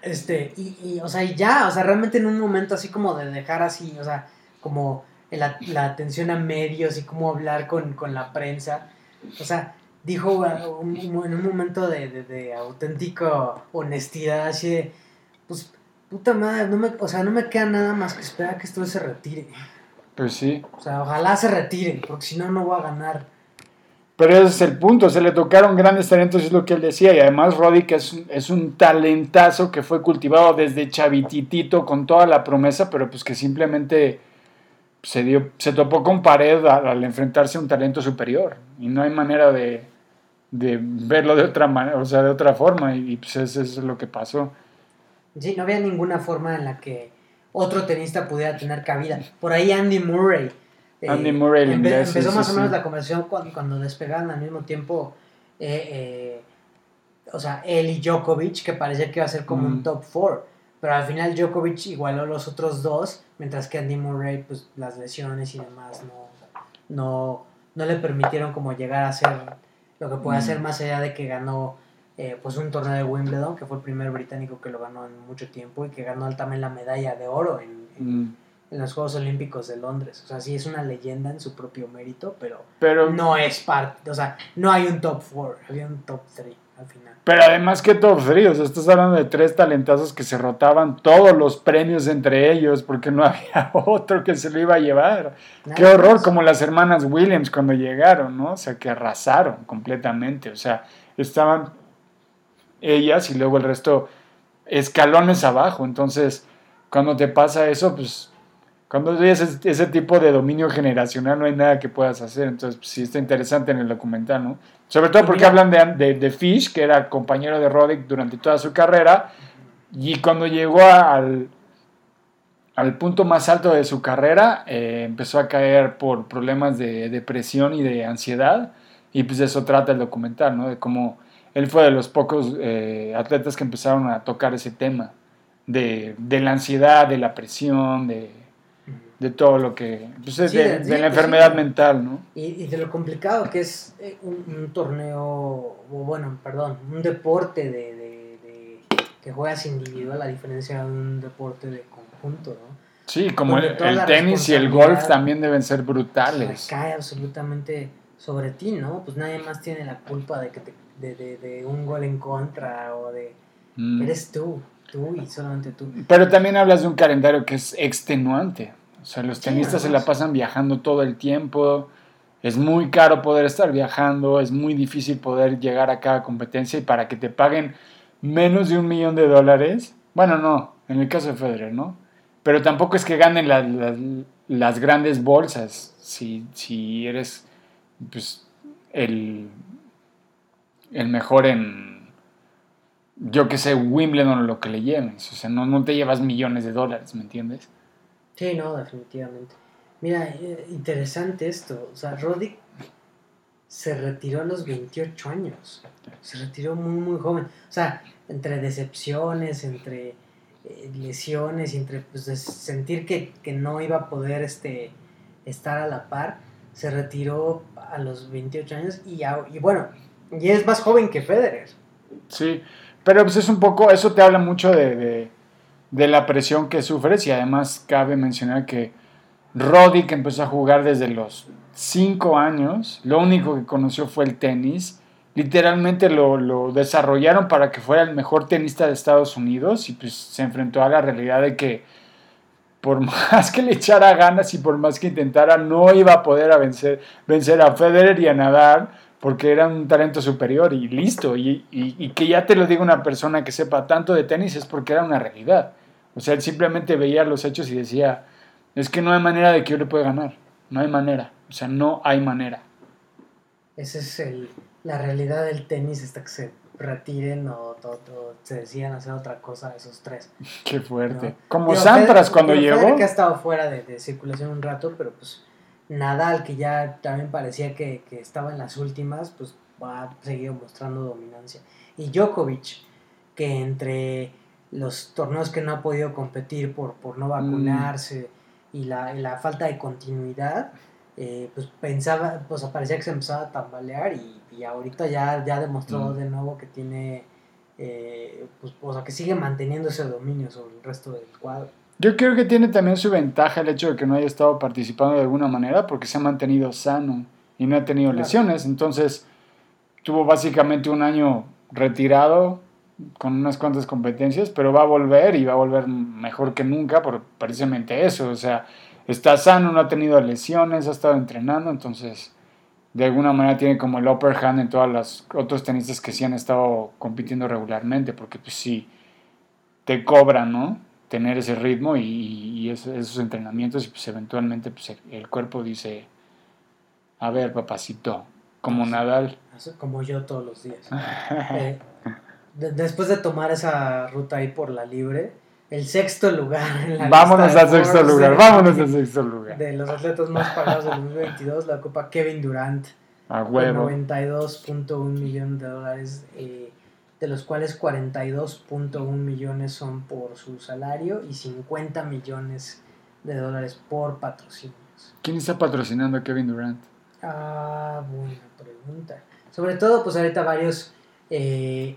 Este, y, y, o sea, y ya, o sea, realmente en un momento así como de dejar así, o sea, como la, la atención a medios y cómo hablar con, con la prensa. O sea, dijo en un momento de, de, de auténtica honestidad, así de, pues, puta madre, no me, o sea, no me queda nada más que esperar que esto se retire. Pues sí. O sea, ojalá se retire, porque si no, no voy a ganar. Pero ese es el punto, se le tocaron grandes talentos, es lo que él decía, y además Roddy, que es, es un talentazo que fue cultivado desde chavititito con toda la promesa, pero pues que simplemente se, dio, se topó con pared al, enfrentarse a un talento superior, y no hay manera de, de verlo de otra manera, o sea, de otra forma, y, pues eso es lo que pasó. Sí, no había ninguna forma en la que otro tenista pudiera tener cabida. Por ahí Andy Murray eh, Andy Murray, empezó más o menos la conversación cuando, cuando, despegaban al mismo tiempo, eh, eh, o sea, él y Djokovic, que parecía que iba a ser como un mm. top 4. Pero al final Djokovic igualó los otros dos, mientras que Andy Murray, pues las lesiones y demás no, no, no le permitieron como llegar a ser lo que puede mm. hacer más allá de que ganó pues un torneo de Wimbledon, que fue el primer británico que lo ganó en mucho tiempo y que ganó también la medalla de oro en, mm en los Juegos Olímpicos de Londres. O sea, sí es una leyenda en su propio mérito, pero, pero no es parte, o sea, no hay un top 4, había un top 3 al final. Pero además que top 3, o sea, estás hablando de tres talentazos que se rotaban todos los premios entre ellos porque no había otro que se lo iba a llevar. Qué horror, como las hermanas Williams cuando llegaron, ¿no? O sea, que arrasaron completamente, o sea, estaban ellas y luego el resto escalones abajo, entonces cuando te pasa eso, pues cuando hay ese, tipo de dominio generacional no hay nada que puedas hacer, entonces pues, sí está interesante en el documental, ¿no? Sobre todo porque hablan de, de, Fish, que era compañero de Roddick durante toda su carrera, y cuando llegó al, al punto más alto de su carrera, eh, empezó a caer por problemas de depresión y de ansiedad, y pues de eso trata el documental, ¿no? De cómo él fue de los pocos eh, atletas que empezaron a tocar ese tema, de, de la ansiedad, de la presión, de de todo lo que... Pues de, la enfermedad mental, ¿no? Y, de lo complicado que es eh, un, torneo, o bueno, perdón, un deporte de, de, que juegas individual a diferencia de un deporte de conjunto, ¿no? Sí, como el, tenis y el golf también deben ser brutales. Cae absolutamente sobre ti, ¿no? Pues nadie más tiene la culpa de que de, de, un gol en contra o de... Mm. Eres tú, tú y solamente tú. Pero también hablas de un calendario que es extenuante. O sea, los tenistas se la pasan viajando todo el tiempo. Es muy caro poder estar viajando, es muy difícil poder llegar a cada competencia y para que te paguen menos de un millón de dólares, bueno, no, en el caso de Federer, ¿no? Pero tampoco es que ganen las grandes bolsas si, si eres pues, el, el mejor en, yo que sé, Wimbledon o lo que le lleves. O sea, no, no te llevas millones de dólares, ¿me entiendes? Sí, no, definitivamente. Mira, eh, interesante esto. O sea, Roddick se retiró a los 28 años. Se retiró muy, muy joven. O sea, entre decepciones, entre eh, lesiones, entre pues, sentir que, no iba a poder este, estar a la par, se retiró a los 28 años y, y bueno, y es más joven que Federer. Sí, pero pues es un poco, eso te habla mucho de la presión que sufres y además cabe mencionar que Roddy que empezó a jugar desde los 5 años, lo único que conoció fue el tenis, literalmente lo, desarrollaron para que fuera el mejor tenista de Estados Unidos y pues se enfrentó a la realidad de que por más que le echara ganas y por más que intentara no iba a poder vencer, vencer a Federer y a Nadal porque era un talento superior y listo. Y, y, que ya te lo diga una persona que sepa tanto de tenis es porque era una realidad. O sea, él simplemente veía los hechos y decía, es que no hay manera de que yo le pueda ganar. No hay manera. O sea, no hay manera. Esa es el, la realidad del tenis hasta que se retiren o, o- o se decidan hacer otra cosa esos tres. Qué fuerte. No. Como Digo, Sampras cuando llegó. Que ha estado fuera de, de circulación un rato, pero pues Nadal, que ya también parecía que, que estaba en las últimas, pues va seguido mostrando dominancia. Y Djokovic, que entre los torneos que no ha podido competir por, por Mm. no vacunarse y, la, y la falta de continuidad, eh, pues pensaba, pues parecía que se empezaba a tambalear y, y ahorita ya, ya demostró Mm. de nuevo que tiene, eh, pues, o sea, que sigue manteniendo ese dominio sobre el resto del cuadro. Yo creo que tiene también su ventaja el hecho de que no haya estado participando de alguna manera porque se ha mantenido sano y no ha tenido Claro. lesiones. Entonces tuvo básicamente un año retirado con unas cuantas competencias, pero va a volver y va a volver mejor que nunca por precisamente eso. O sea, está sano, no ha tenido lesiones, ha estado entrenando, entonces de alguna manera tiene como el upper hand en todos los otros tenistas que sí han estado compitiendo regularmente, porque pues sí, te cobran, ¿no? Tener ese ritmo y, y esos, esos entrenamientos y pues eventualmente pues el, el cuerpo dice, a ver, papacito, como Sí. Nadal. Como yo todos los días. Eh, de- después de tomar esa ruta ahí por la libre, el sexto lugar en la vámonos al sexto lugar, de- vámonos al sexto lugar. De los atletas más pagados del 2022, la ocupa Kevin Durant. A huevo. 92.1 millones de dólares, eh, de los cuales 42.1 millones son por su salario y 50 millones de dólares por patrocinios. ¿Quién está patrocinando a Kevin Durant? Ah, buena pregunta. Sobre todo, pues ahorita varios eh,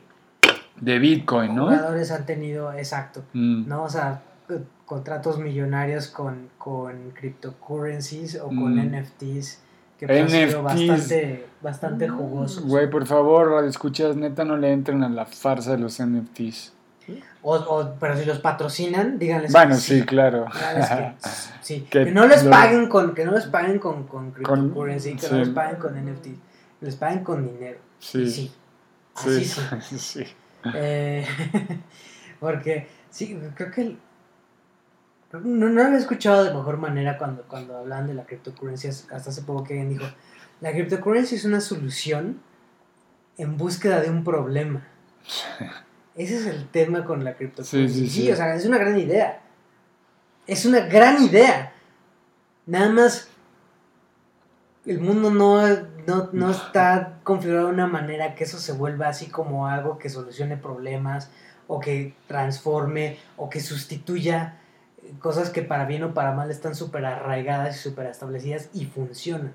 De Bitcoin, ¿no? jugadores han tenido, exacto, Mm. ¿no? O sea, c- contratos millonarios con, con cryptocurrencies o con Mm. NFTs, que pues, ha NFTs. bastante, bastante jugosos. Güey, por favor, escuchas, neta, no le entren a la farsa de los NFTs. O, o- pero si los patrocinan, díganles Bueno, que sí, claro. Díganles que, sí. Que Que no les lo- paguen con, que no les paguen con, con cryptocurrency, que sí. no les paguen con NFT, les paguen con dinero. Sí, sí. Así sí, sí. sí. Eh, porque sí, creo que no, no había escuchado de mejor manera cuando, cuando hablaban de la cryptocurrency hasta hace poco que alguien dijo, la cryptocurrency es una solución en búsqueda de un problema. Ese es el tema con la cryptocurrency. Sí, sí, sí. o sea, es una gran idea. Es una gran idea. Nada más el mundo no, no, no está configurado de una manera que eso se vuelva así como algo que solucione problemas o que transforme o que sustituya cosas que para bien o para mal están súper arraigadas y súper establecidas y funcionan.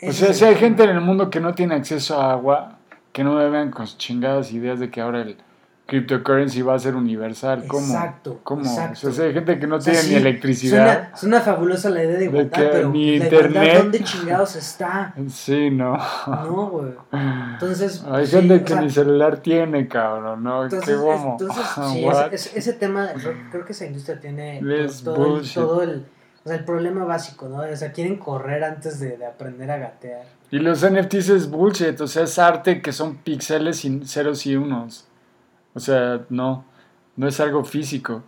O sea, si hay gente en el mundo que no tiene acceso a agua, que no me vean con sus chingadas ideas de que ahora el cryptocurrency va a ser universal. ¿Cómo? Exacto, ¿Cómo? exacto. O sea, hay gente que no O sea, tiene sí, ni electricidad. Suena, suena fabulosa la idea de igualdad, que pero ni la igualdad, internet. ¿dónde chingados está? Sí, no. No, güey. Entonces, Hay sí, gente que sea, ni celular tiene, cabrón, ¿no? Entonces, ¿Qué es- bomo? entonces sí, ese, ese- ese tema, creo, que esa industria tiene Es todo, todo el, o sea, el problema básico, ¿no? O sea, quieren correr antes de, de aprender a gatear. Y los NFTs es bullshit, o sea, es arte que son píxeles y ceros y unos. O sea, no, no es algo físico.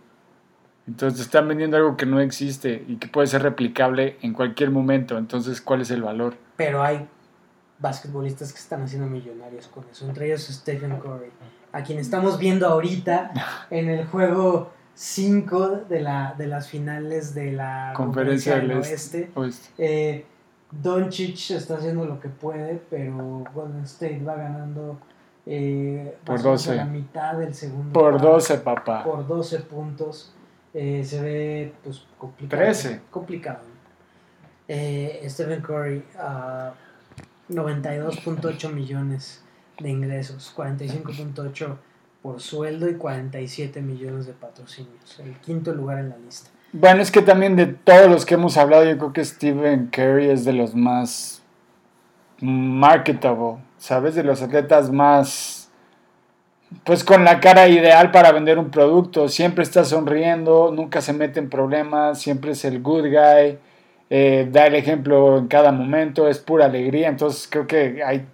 Entonces están vendiendo algo que no existe y que puede ser replicable en cualquier momento. Entonces, ¿cuál es el valor? Pero hay basquetbolistas que están haciendo millonarios con eso, entre ellos Stephen Curry, a quien estamos viendo ahorita en el juego 5 de, la, de las finales de la Conferencia del Oeste. Este. Oeste. Eh, Doncic está haciendo lo que puede, pero Golden State va ganando eh, Por más o menos 12. a la mitad del segundo. Por cuarto, 12, papá. Por 12 puntos. Eh, se ve pues complicado. 13. Complicado. Eh, Stephen Curry, ah, 92.8 millones de ingresos, 45.8 por sueldo y 47 millones de patrocinios. El quinto lugar en la lista. Bueno, es que también de todos los que hemos hablado, yo creo que Stephen Curry es de los más marketable, ¿sabes? De los atletas más, pues con la cara ideal para vender un producto. Siempre está sonriendo, nunca se mete en problemas, siempre es el good guy, eh, da el ejemplo en cada momento, es pura alegría. Entonces creo que hay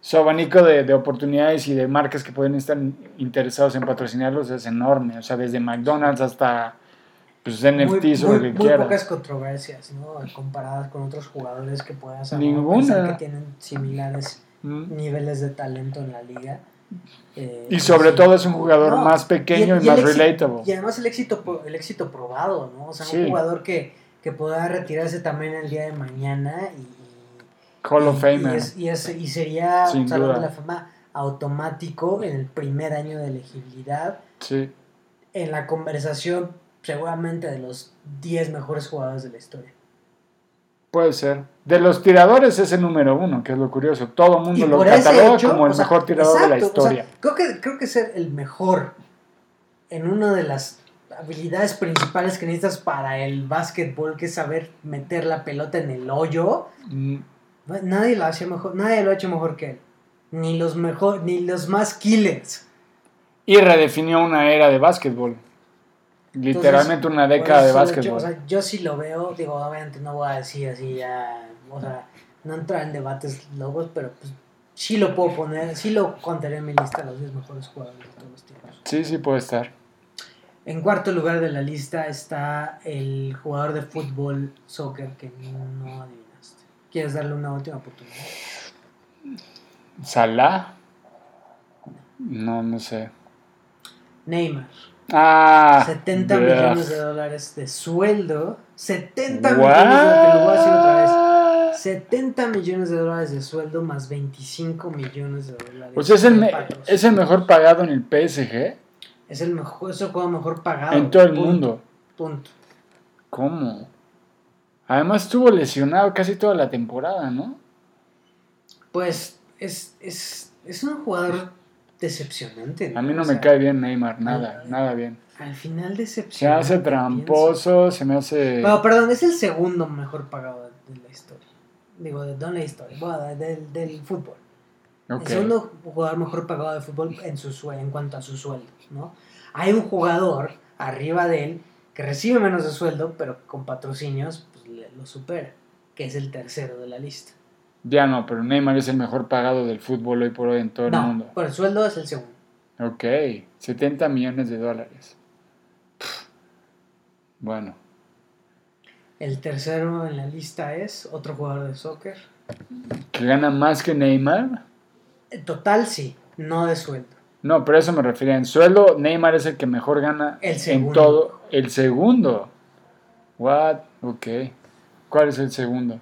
su abanico de, de oportunidades y de marcas que pueden estar interesados en patrocinarlos es enorme. O sea, desde McDonald's hasta pues NFTs o muy, lo que muy quieras. pocas controversias, ¿no? Comparadas con otros jugadores que puedas Ninguna. que tienen similares Mm. niveles de talento en la liga. Eh, Y sobre sí. todo es un jugador No, más pequeño y, más éxito- relatable. Y además el éxito, el éxito probado, ¿no? O sea, Sí. un jugador que, que pueda retirarse también el día de mañana y, Hall of y- Famer. Y, es- y es- y sería Sin un salón de la fama automático en el primer año de elegibilidad. Sí. En la conversación, seguramente de los 10 mejores jugadores de la historia. Puede ser. De los tiradores es el número uno, que es lo curioso. Todo el mundo Y lo cataloga hecho, como el sea, mejor tirador de la exacto, o sea, historia. creo, que, creo que ser el mejor en una de las habilidades principales que necesitas para el básquetbol, que es saber meter la pelota en el hoyo, Mm, nadie lo hace mejor, nadie lo ha hecho mejor que él. Ni los mejor, ni los más killers. Y redefinió una era de básquetbol. Literalmente una década de básquetbol. Yo, o sea, yo sí lo veo, digo, obviamente no voy a decir así ya, o sea, no entrar en debates locos, pero pues sí lo puedo poner, sí lo contaré en mi lista de los 10 mejores jugadores de todos los tiempos. Sí, sí puede estar. En cuarto lugar de la lista está el jugador de fútbol, soccer, que no adivinaste. ¿Quieres darle una última oportunidad? ¿Salah? No, no sé. Neymar. Ah. 70 bleh. millones de dólares de sueldo. 70 millones de te lo voy a decir otra vez. What? 70 millones de dólares de sueldo más 25 millones de dólares. Pues es el, es el mejor pagado en el PSG. Es el mejor, es el juego mejor pagado. En todo el Punto, mundo. Punto. ¿Cómo? Además estuvo lesionado casi toda la temporada, ¿no? Pues es, es, es un jugador decepcionante. A mí no O me cae bien Neymar, nada, nada bien. Al final Se decepcionante. hace tramposo, se me hace... Pero, perdón, es el segundo mejor pagado de, la historia. Digo, de, no la historia, bueno, del, del fútbol. El segundo jugador mejor pagado de fútbol en, su, en cuanto a su sueldo, ¿no? Hay un jugador arriba de él que recibe menos de sueldo, pero con patrocinios pues, le- lo supera, que es el tercero de la lista. Ya no, pero Neymar es el mejor pagado del fútbol hoy por hoy en todo el mundo. por el sueldo es el segundo. Ok, 70 millones de dólares. Pff. Bueno, El tercero en la lista es otro jugador de soccer. ¿que gana más que Neymar? En total sí, no de sueldo. No, pero eso me refería. En sueldo, Neymar es el que mejor gana El en todo. El segundo. What? Ok. ¿Cuál es el segundo?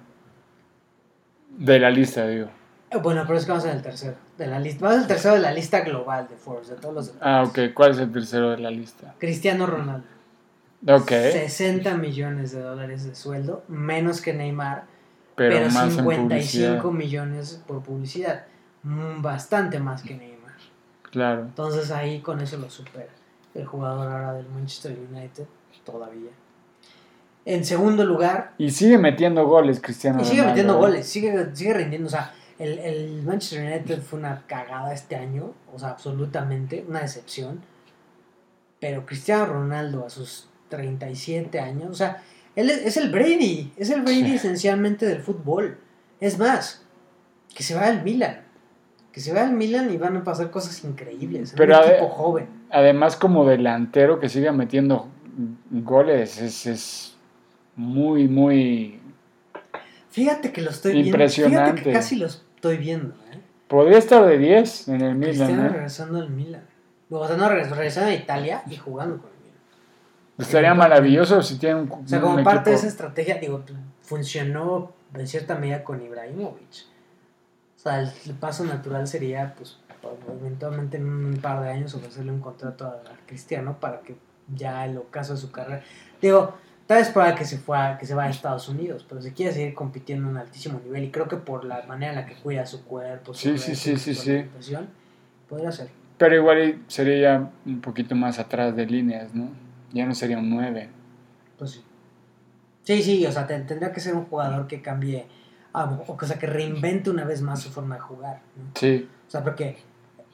De la lista, digo. Eh, Bueno, pero es que vamos en el tercero de la lista. Vamos al tercero de la lista global de Forbes, de todos los deportes. Ah, ok. ¿Cuál es el tercero de la lista? Cristiano Ronaldo. Ok. 60 millones de dólares de sueldo, menos que Neymar, Pero, pero, más en 55 publicidad. millones por publicidad. Mm, Bastante más que Neymar. Claro. Entonces ahí con eso lo supera. El jugador ahora del Manchester United, todavía. En segundo lugar, Y sigue metiendo goles, Cristiano y sigue Ronaldo, metiendo ¿eh? goles, sigue, sigue rindiendo. O sea, el, el Manchester United fue una cagada este año, o sea, absolutamente, una decepción. Pero Cristiano Ronaldo a sus 37 años, o sea, él es, es el Brady, es el Brady Sí. esencialmente del fútbol. Es más, que se va al Milan. Que se va al Milan y van a pasar cosas increíbles. Pero un equipo joven. Además, como delantero que siga metiendo goles, es, es muy, muy... Fíjate que lo estoy viendo. Impresionante. Fíjate que casi lo estoy viendo. ¿eh? Podría estar de 10 en el Cristiano Milan, ¿eh? regresando al Milan. O sea, no regresando, a Italia y jugando con el Milan. Estaría maravilloso si tiene un, O sea, como parte de esa estrategia, digo, funcionó en cierta medida con Ibrahimovic. O sea, el, el paso natural sería, pues, eventualmente en un par de años ofrecerle un contrato a, a Cristiano para que ya el ocaso de su carrera. Digo, tal vez para que se fuera, que se vaya a Estados Unidos, pero si quiere seguir compitiendo en un altísimo nivel y creo que por la manera en la que cuida su cuerpo, su Sí, sí, sí, sí, su sí. podría ser. Pero igual sería ya un poquito más atrás de líneas, ¿no? Ya no sería un 9. Pues sí. Sí, sí, o sea, te- tendría que ser un jugador que cambie, ah, o sea, que reinvente una vez más su forma de jugar. ¿no? Sí, O sea, porque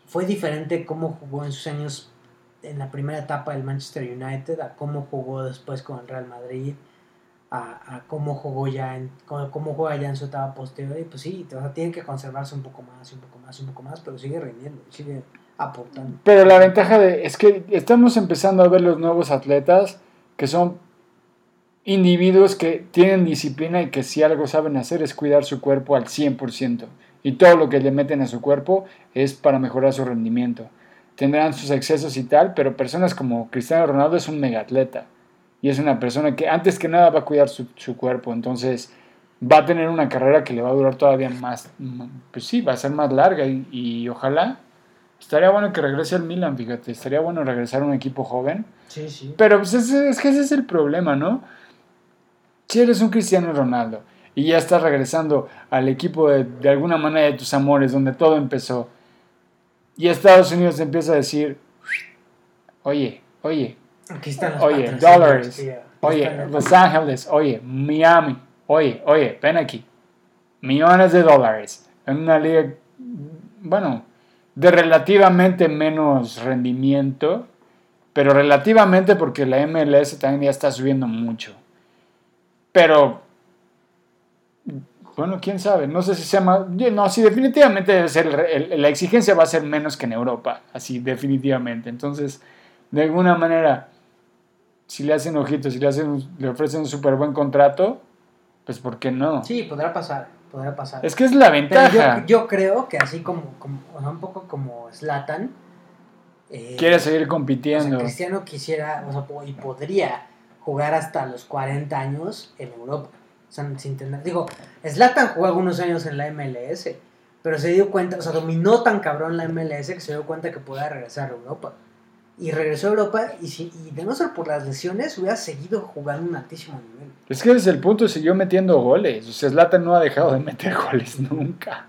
fue diferente cómo jugó en sus años en la primera etapa del Manchester United, a cómo jugó después con el Real Madrid, a, cómo jugó ya en, cómo, cómo juega ya en su etapa posterior. Y pues sí, o sea, tiene que conservarse un poco más, un poco más, un poco más, pero sigue rindiendo, sigue aportando. pero la ventaja de es que estamos empezando a ver los nuevos atletas que son individuos que tienen disciplina y que si algo saben hacer es cuidar su cuerpo al 100%. Y todo lo que le meten a su cuerpo es para mejorar su rendimiento. Tendrán sus excesos y tal, pero personas como Cristiano Ronaldo es un mega atleta. Y es una persona que antes que nada va a cuidar su, su cuerpo. Entonces va a tener una carrera que le va a durar todavía más. Pues sí, va a ser más larga y, y ojalá. Estaría bueno que regrese al Milan, fíjate. Estaría bueno regresar a un equipo joven. Sí, sí. Pero pues ese- es que ese es el problema, ¿no? Si eres un Cristiano Ronaldo y ya estás regresando al equipo de, de alguna manera de tus amores, donde todo empezó, y Estados Unidos empieza a decir, oye, oye, Aquí están los oye, dólares, oye, Los Ángeles, oye, Miami, oye, oye, ven aquí, millones de dólares en una liga, bueno, de relativamente menos rendimiento, pero relativamente porque la MLS también ya está subiendo mucho. Pero, bueno, quién sabe, no sé si sea más, no, sí, definitivamente debe ser, el- el- la exigencia va a ser menos que en Europa, así, definitivamente. Entonces, de alguna manera, si le hacen ojitos, si le, hacen, le ofrecen un súper buen contrato, pues ¿por qué no? Sí, podrá pasar, podrá pasar. Es que es la ventaja. yo, yo creo que así como, como o sea, un poco como Slatan, eh, Quiere seguir o sea, compitiendo. Cristiano quisiera, o sea, y podría jugar hasta los 40 años en Europa. Sin tener, digo, Slatan jugó algunos años en la MLS, pero se dio cuenta, o sea, dominó tan cabrón la MLS que se dio cuenta que podía regresar a Europa. Y regresó a Europa y, si, y de no ser por las lesiones hubiera seguido jugando un altísimo nivel. Es que es el punto, siguió metiendo goles. O sea, Zlatan no ha dejado de meter goles nunca.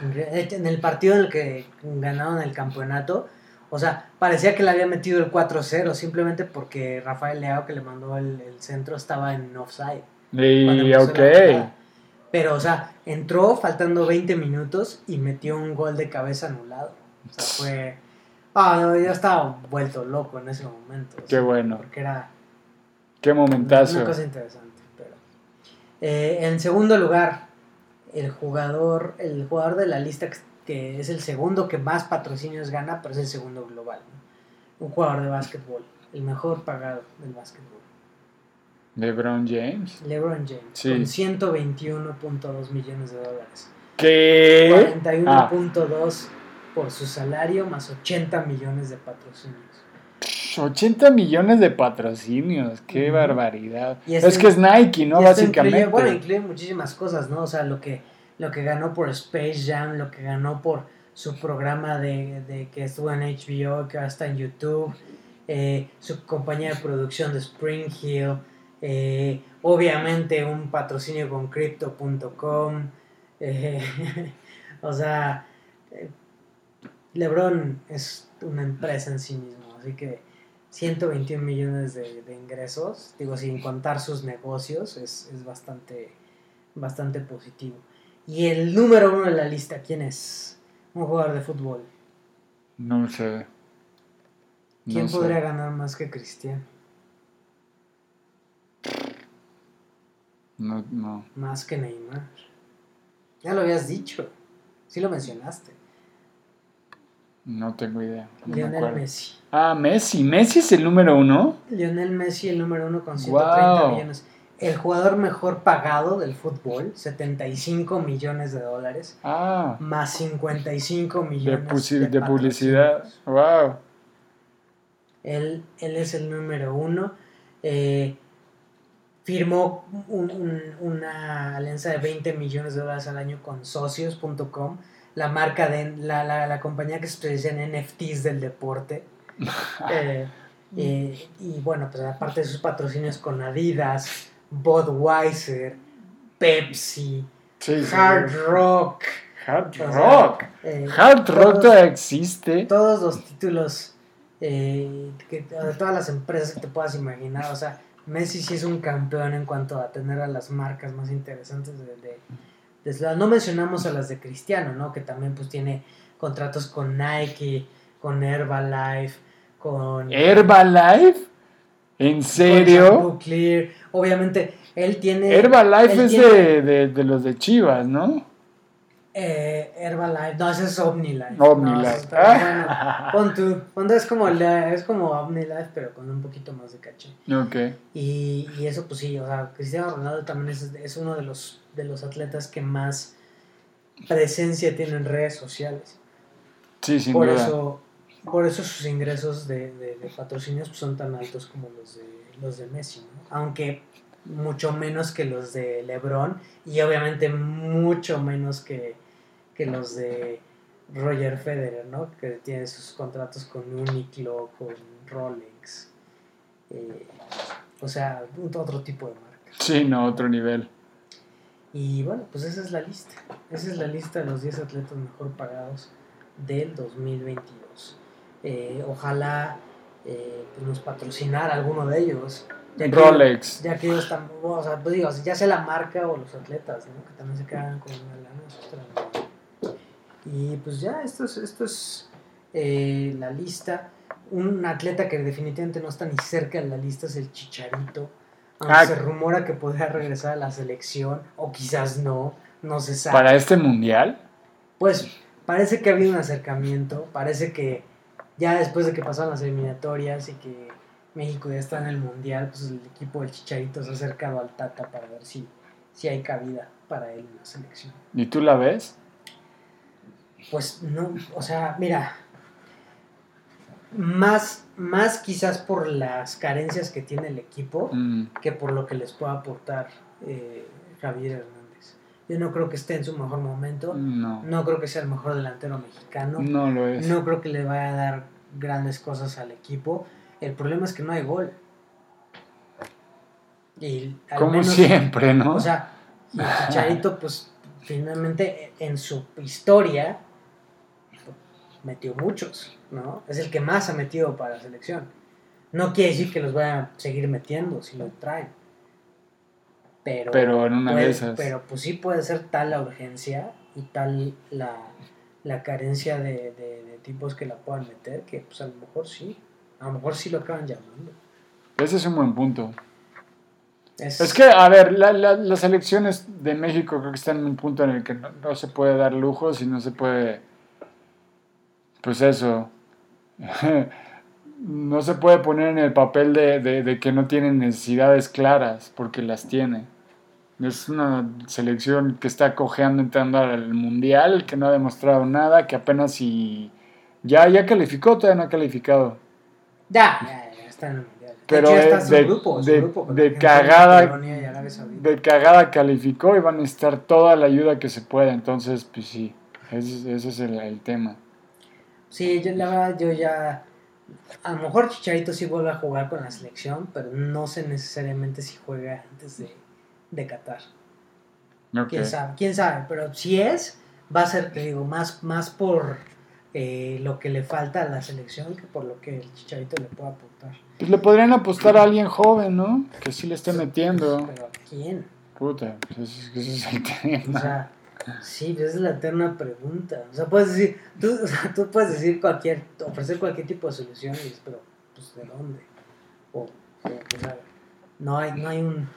En el partido en el que ganaron el campeonato, o sea, parecía que le había metido el 4-0 simplemente porque Rafael Leao que le mandó el, el centro estaba en offside. Y ok. Pero, o sea, entró faltando 20 minutos y metió un gol de cabeza anulado. O sea, fue... Ah, no, yo estaba vuelto loco en ese momento. Qué sea, bueno. Porque era Qué momentazo. una cosa interesante. Pero. Eh, en segundo lugar, el jugador, el jugador de la lista que- que es el segundo que más patrocinios gana, pero es el segundo global. ¿no? Un jugador de básquetbol, el mejor pagado del básquetbol. LeBron James. LeBron James, Sí. con 121.2 millones de dólares. ¿Qué? Ah, 41.2 por su salario, más 80 millones de patrocinios. 80 millones de patrocinios. Qué barbaridad. Y es que es Nike, ¿no? Y esto incluye- Básicamente. bueno, incluye muchísimas cosas, ¿no? O sea, lo que, lo que ganó por Space Jam, lo que ganó por su programa de, de que estuvo en HBO, que ahora está en YouTube, eh, su compañía de producción de Spring Hill, eh, obviamente un patrocinio con Crypto.com, eh, o sea, eh, LeBron es una empresa en sí mismo, así que 121 millones de, de ingresos, digo, sin contar sus negocios, es, es bastante, bastante positivo. Y el número uno de la lista, ¿quién es? Un jugador de fútbol. No sé. ¿Quién sé. podría ganar más que Cristiano? No, no. Más que Neymar. Ya lo habías dicho. Sí lo mencionaste. No tengo idea. no Lionel. Messi. Ah, Messi. Messi es el número uno. Lionel Messi, el número uno con 130 Wow. millones. El jugador mejor pagado del fútbol, 75 millones de dólares. Ah, más 55 de, millones pusi- de publicidad. patrocinios. Wow. Él, él es el número uno. Eh, firmó un- un- una alianza de 20 millones de dólares al año con socios.com, la marca de la, la, la compañía que se especializa en NFTs del deporte. Eh, eh, y bueno, pues aparte de sus patrocinios con Adidas, Budweiser, Pepsi, Sí, sí. Hard Rock. Hard Rock. eh, Hard Rock todavía existe. todos los títulos eh, que, de todas las empresas que te puedas imaginar. O sea, Messi sí es un campeón en cuanto a tener a las marcas más interesantes de. No mencionamos a las de Cristiano, ¿no? Que también pues tiene contratos con Nike, con Herbalife, con... Herbalife. ¿En serio? Clear. Obviamente, él tiene... Herbalife él es tiene- de, de los de Chivas, ¿no? Eh, Herbalife, no, ese es OmniLife. OmniLife. No, está- bueno, pon tú, pon tú, es como, es como OmniLife, pero con un poquito más de caché. ok. Y, y eso, pues sí, o sea, Cristiano Ronaldo también es, es uno de los, de los atletas que más presencia tiene en redes sociales. Sí, sin por duda. Eso, por eso sus ingresos de, de, de patrocinios pues, son tan altos como los de, los de Messi, ¿no? Aunque mucho menos que los de LeBron y obviamente mucho menos que, que los de Roger Federer, ¿no? Que tiene sus contratos con Uniqlo, con Rolex. eh, o sea, otro tipo de marca. Sí, no, otro nivel. Y bueno, pues esa es la lista. Esa es la lista de los 10 atletas mejor pagados del 2022. Eh, ojalá eh, pues nos patrocinara alguno de ellos. Ya que- Rolex. Ya que ellos están, o sea, pues digo, ya sea la marca o los atletas, ¿no? Que también se quedan con una lana. Y pues ya, esto es, esto es eh, la lista. Un atleta que definitivamente no está ni cerca de la lista es el Chicharito. Aunque Ah. se rumora que podría regresar a la selección, o quizás no, no se sabe. Para este mundial, Pues parece que ha habido un acercamiento, parece que ya después de que pasaron las eliminatorias y que México ya está en el Mundial, pues el equipo del Chicharito se ha acercado al Tata para ver si, si hay cabida para él en la selección. ¿y tú la ves? Pues no, o sea, mira, más, más quizás por las carencias que tiene el equipo Mm, que por lo que les pueda aportar eh, Javier Hernández. Yo no creo que esté en su mejor momento, no, no creo que sea el mejor delantero mexicano. no lo es. No creo que le vaya a dar grandes cosas al equipo. El problema es que no hay gol. Y al Como menos- siempre, ¿no? O sea, y el Chicharito, pues finalmente en su historia metió muchos, ¿no? Es el que más ha metido para la selección. No quiere decir que los vaya a seguir metiendo si lo traen. Pero, Pero en una de esas. Pero pues sí puede ser tal la urgencia y tal la, la carencia de, de- de tipos que la puedan meter que pues a lo mejor sí. A lo mejor sí lo acaban llamando. Ese es un buen punto. Es, Es que, a ver, la- la- las elecciones de México creo que están en un punto en el que no, no se puede dar lujos y no se puede, pues eso, no se puede poner en el papel de, de- de que no tienen necesidades claras, porque las tiene. Es una selección que está cojeando entrando al mundial, que no ha demostrado nada, que apenas si ya, ya calificó, todavía no ha calificado. Ya, ya, ya está en el mundial. Pero de está de- grupo, grupo, de cagada- de cagada calificó y van a necesitar toda la ayuda que se pueda. Entonces, pues sí, ese, ese es el, el tema. Sí, yo, la verdad, yo ya. A lo mejor Chicharito sí vuelve a jugar con la selección, pero no sé necesariamente si juega antes de, de Qatar. Quién sabe, quién sabe, pero si es, va a ser, te digo, más, más por eh, lo que le falta a la selección que por lo que el Chicharito le puede aportar. Pues le podrían apostar a alguien joven, ¿no? Que sí le esté metiendo. Pero ¿a quién? Puta, pues ese, es el O tema. sea, sí, esa es la eterna pregunta. O sea, puedes decir, tú, o sea, tú puedes decir cualquier, ofrecer cualquier tipo de dices, pero, pues, ¿de dónde? O, o sea, no hay, no hay un,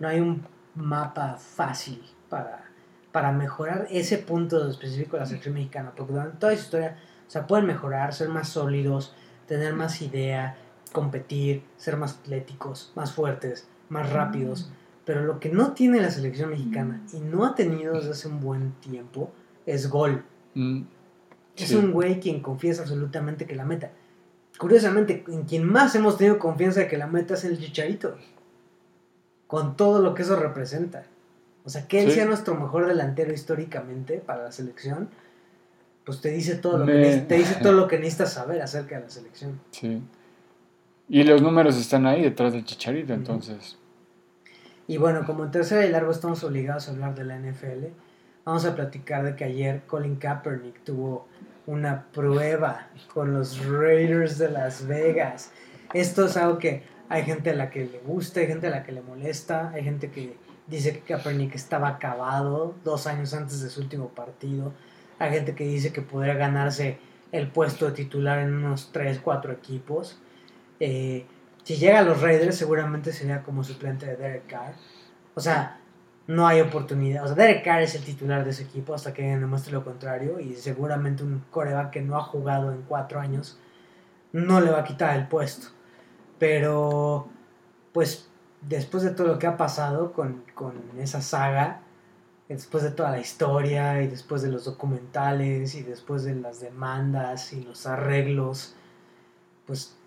no hay un mapa fácil para, para mejorar ese punto específico de la selección mexicana, porque durante toda su historia, o sea, pueden mejorar, ser más sólidos, tener más idea, competir, ser más atléticos, más fuertes, más rápidos. Pero lo que no tiene la selección mexicana y no ha tenido desde hace un buen tiempo es gol. Mm, Es sí. un güey quien confiesa absolutamente que la meta. Curiosamente, en quien más hemos tenido confianza de que la meta es el Chicharito. Con todo lo que eso representa. O sea, que él Sí. sea nuestro mejor delantero históricamente para la selección, pues te dice todo lo, que, Me- neces- te dice todo lo que necesitas saber acerca de la selección. Sí. Y los números están ahí detrás del chicharito, entonces. Y bueno, como en tercera y largo estamos obligados a hablar de la NFL, vamos a platicar de que ayer Colin Kaepernick tuvo una prueba con los Raiders de Las Vegas. Esto es algo que hay gente a la que le gusta, hay gente a la que le molesta, hay gente que dice que Kaepernick estaba acabado dos años antes de su último partido, hay gente que dice que podría ganarse el puesto de titular en unos 3, 4 equipos. Eh, si llega a los Raiders, seguramente sería como suplente de Derek Carr. O sea, no hay oportunidad. O sea, Derek Carr es el titular de ese equipo hasta que demuestre lo contrario. Y seguramente un coreback que no ha jugado en cuatro años no le va a quitar el puesto. Pero, pues, después de todo lo que ha pasado con, con esa saga, después de toda la historia y después de los documentales y después de las demandas y los arreglos, pues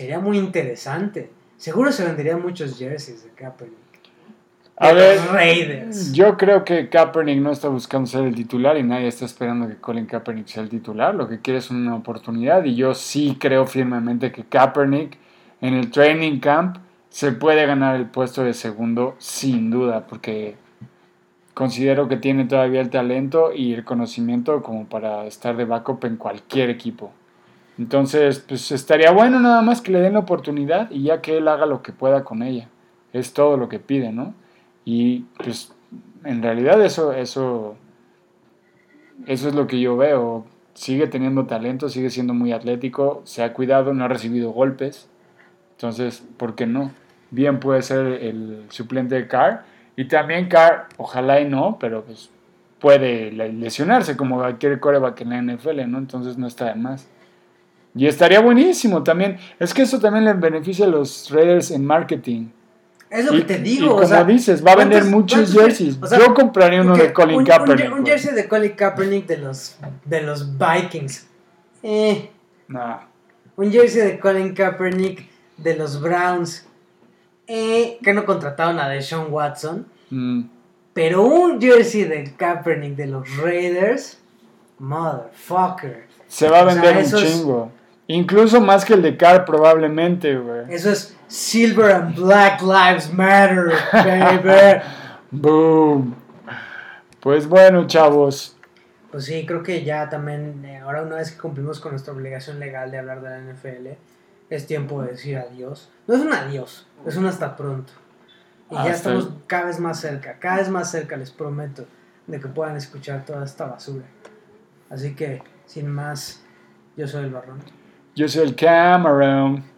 sería muy interesante. Seguro se venderían muchos jerseys de Kaepernick. De A los ver, Raiders. yo creo que Kaepernick no está buscando ser el titular y nadie está esperando que Colin Kaepernick sea el titular. Lo que quiere es una oportunidad y yo sí creo firmemente que Kaepernick en el training camp se puede ganar el puesto de segundo sin duda porque considero que tiene todavía el talento y el conocimiento como para estar de backup en cualquier equipo. Entonces, pues estaría bueno nada más que le den la oportunidad y ya que él haga lo que pueda con ella. Es todo lo que pide, ¿no? Y pues en realidad eso, eso, eso es lo que yo veo. Sigue teniendo talento, sigue siendo muy atlético, se ha cuidado, no ha recibido golpes. Entonces, ¿por qué no? Bien puede ser el suplente de Carr. Y también Carr, ojalá y no, pero pues puede le- lesionarse como cualquier coreback en la NFL, ¿no? Entonces no está de más. Y estaría buenísimo también. Es que eso también le beneficia a los Raiders en marketing. Es lo Y- que te y digo. como o sea, dices, va a vender ¿cuántos- muchos jerseys. o sea, Yo compraría uno de Colin un- Kaepernick. Un, jersey de Colin Kaepernick de los, de los Vikings. Eh, Nah. un jersey de Colin Kaepernick de los Browns. Eh, que no contrataron a Deshaun Watson. Mm. Pero un jersey de Kaepernick de los Raiders. Motherfucker. Se va a O sea, vender un chingo. Incluso más que el de Carr probablemente, güey. Eso es Silver and Black Lives Matter, baby. Boom. Pues bueno, chavos. Pues sí, creo que ya también, eh, ahora una vez que cumplimos con nuestra obligación legal de hablar de la NFL, es tiempo de decir adiós. No es un adiós, es un hasta pronto. Y ya estamos cada vez más cerca, cada vez más cerca, les prometo, de que puedan escuchar toda esta basura. Así que, sin más, yo soy el Barrón. Yo soy el Cameron.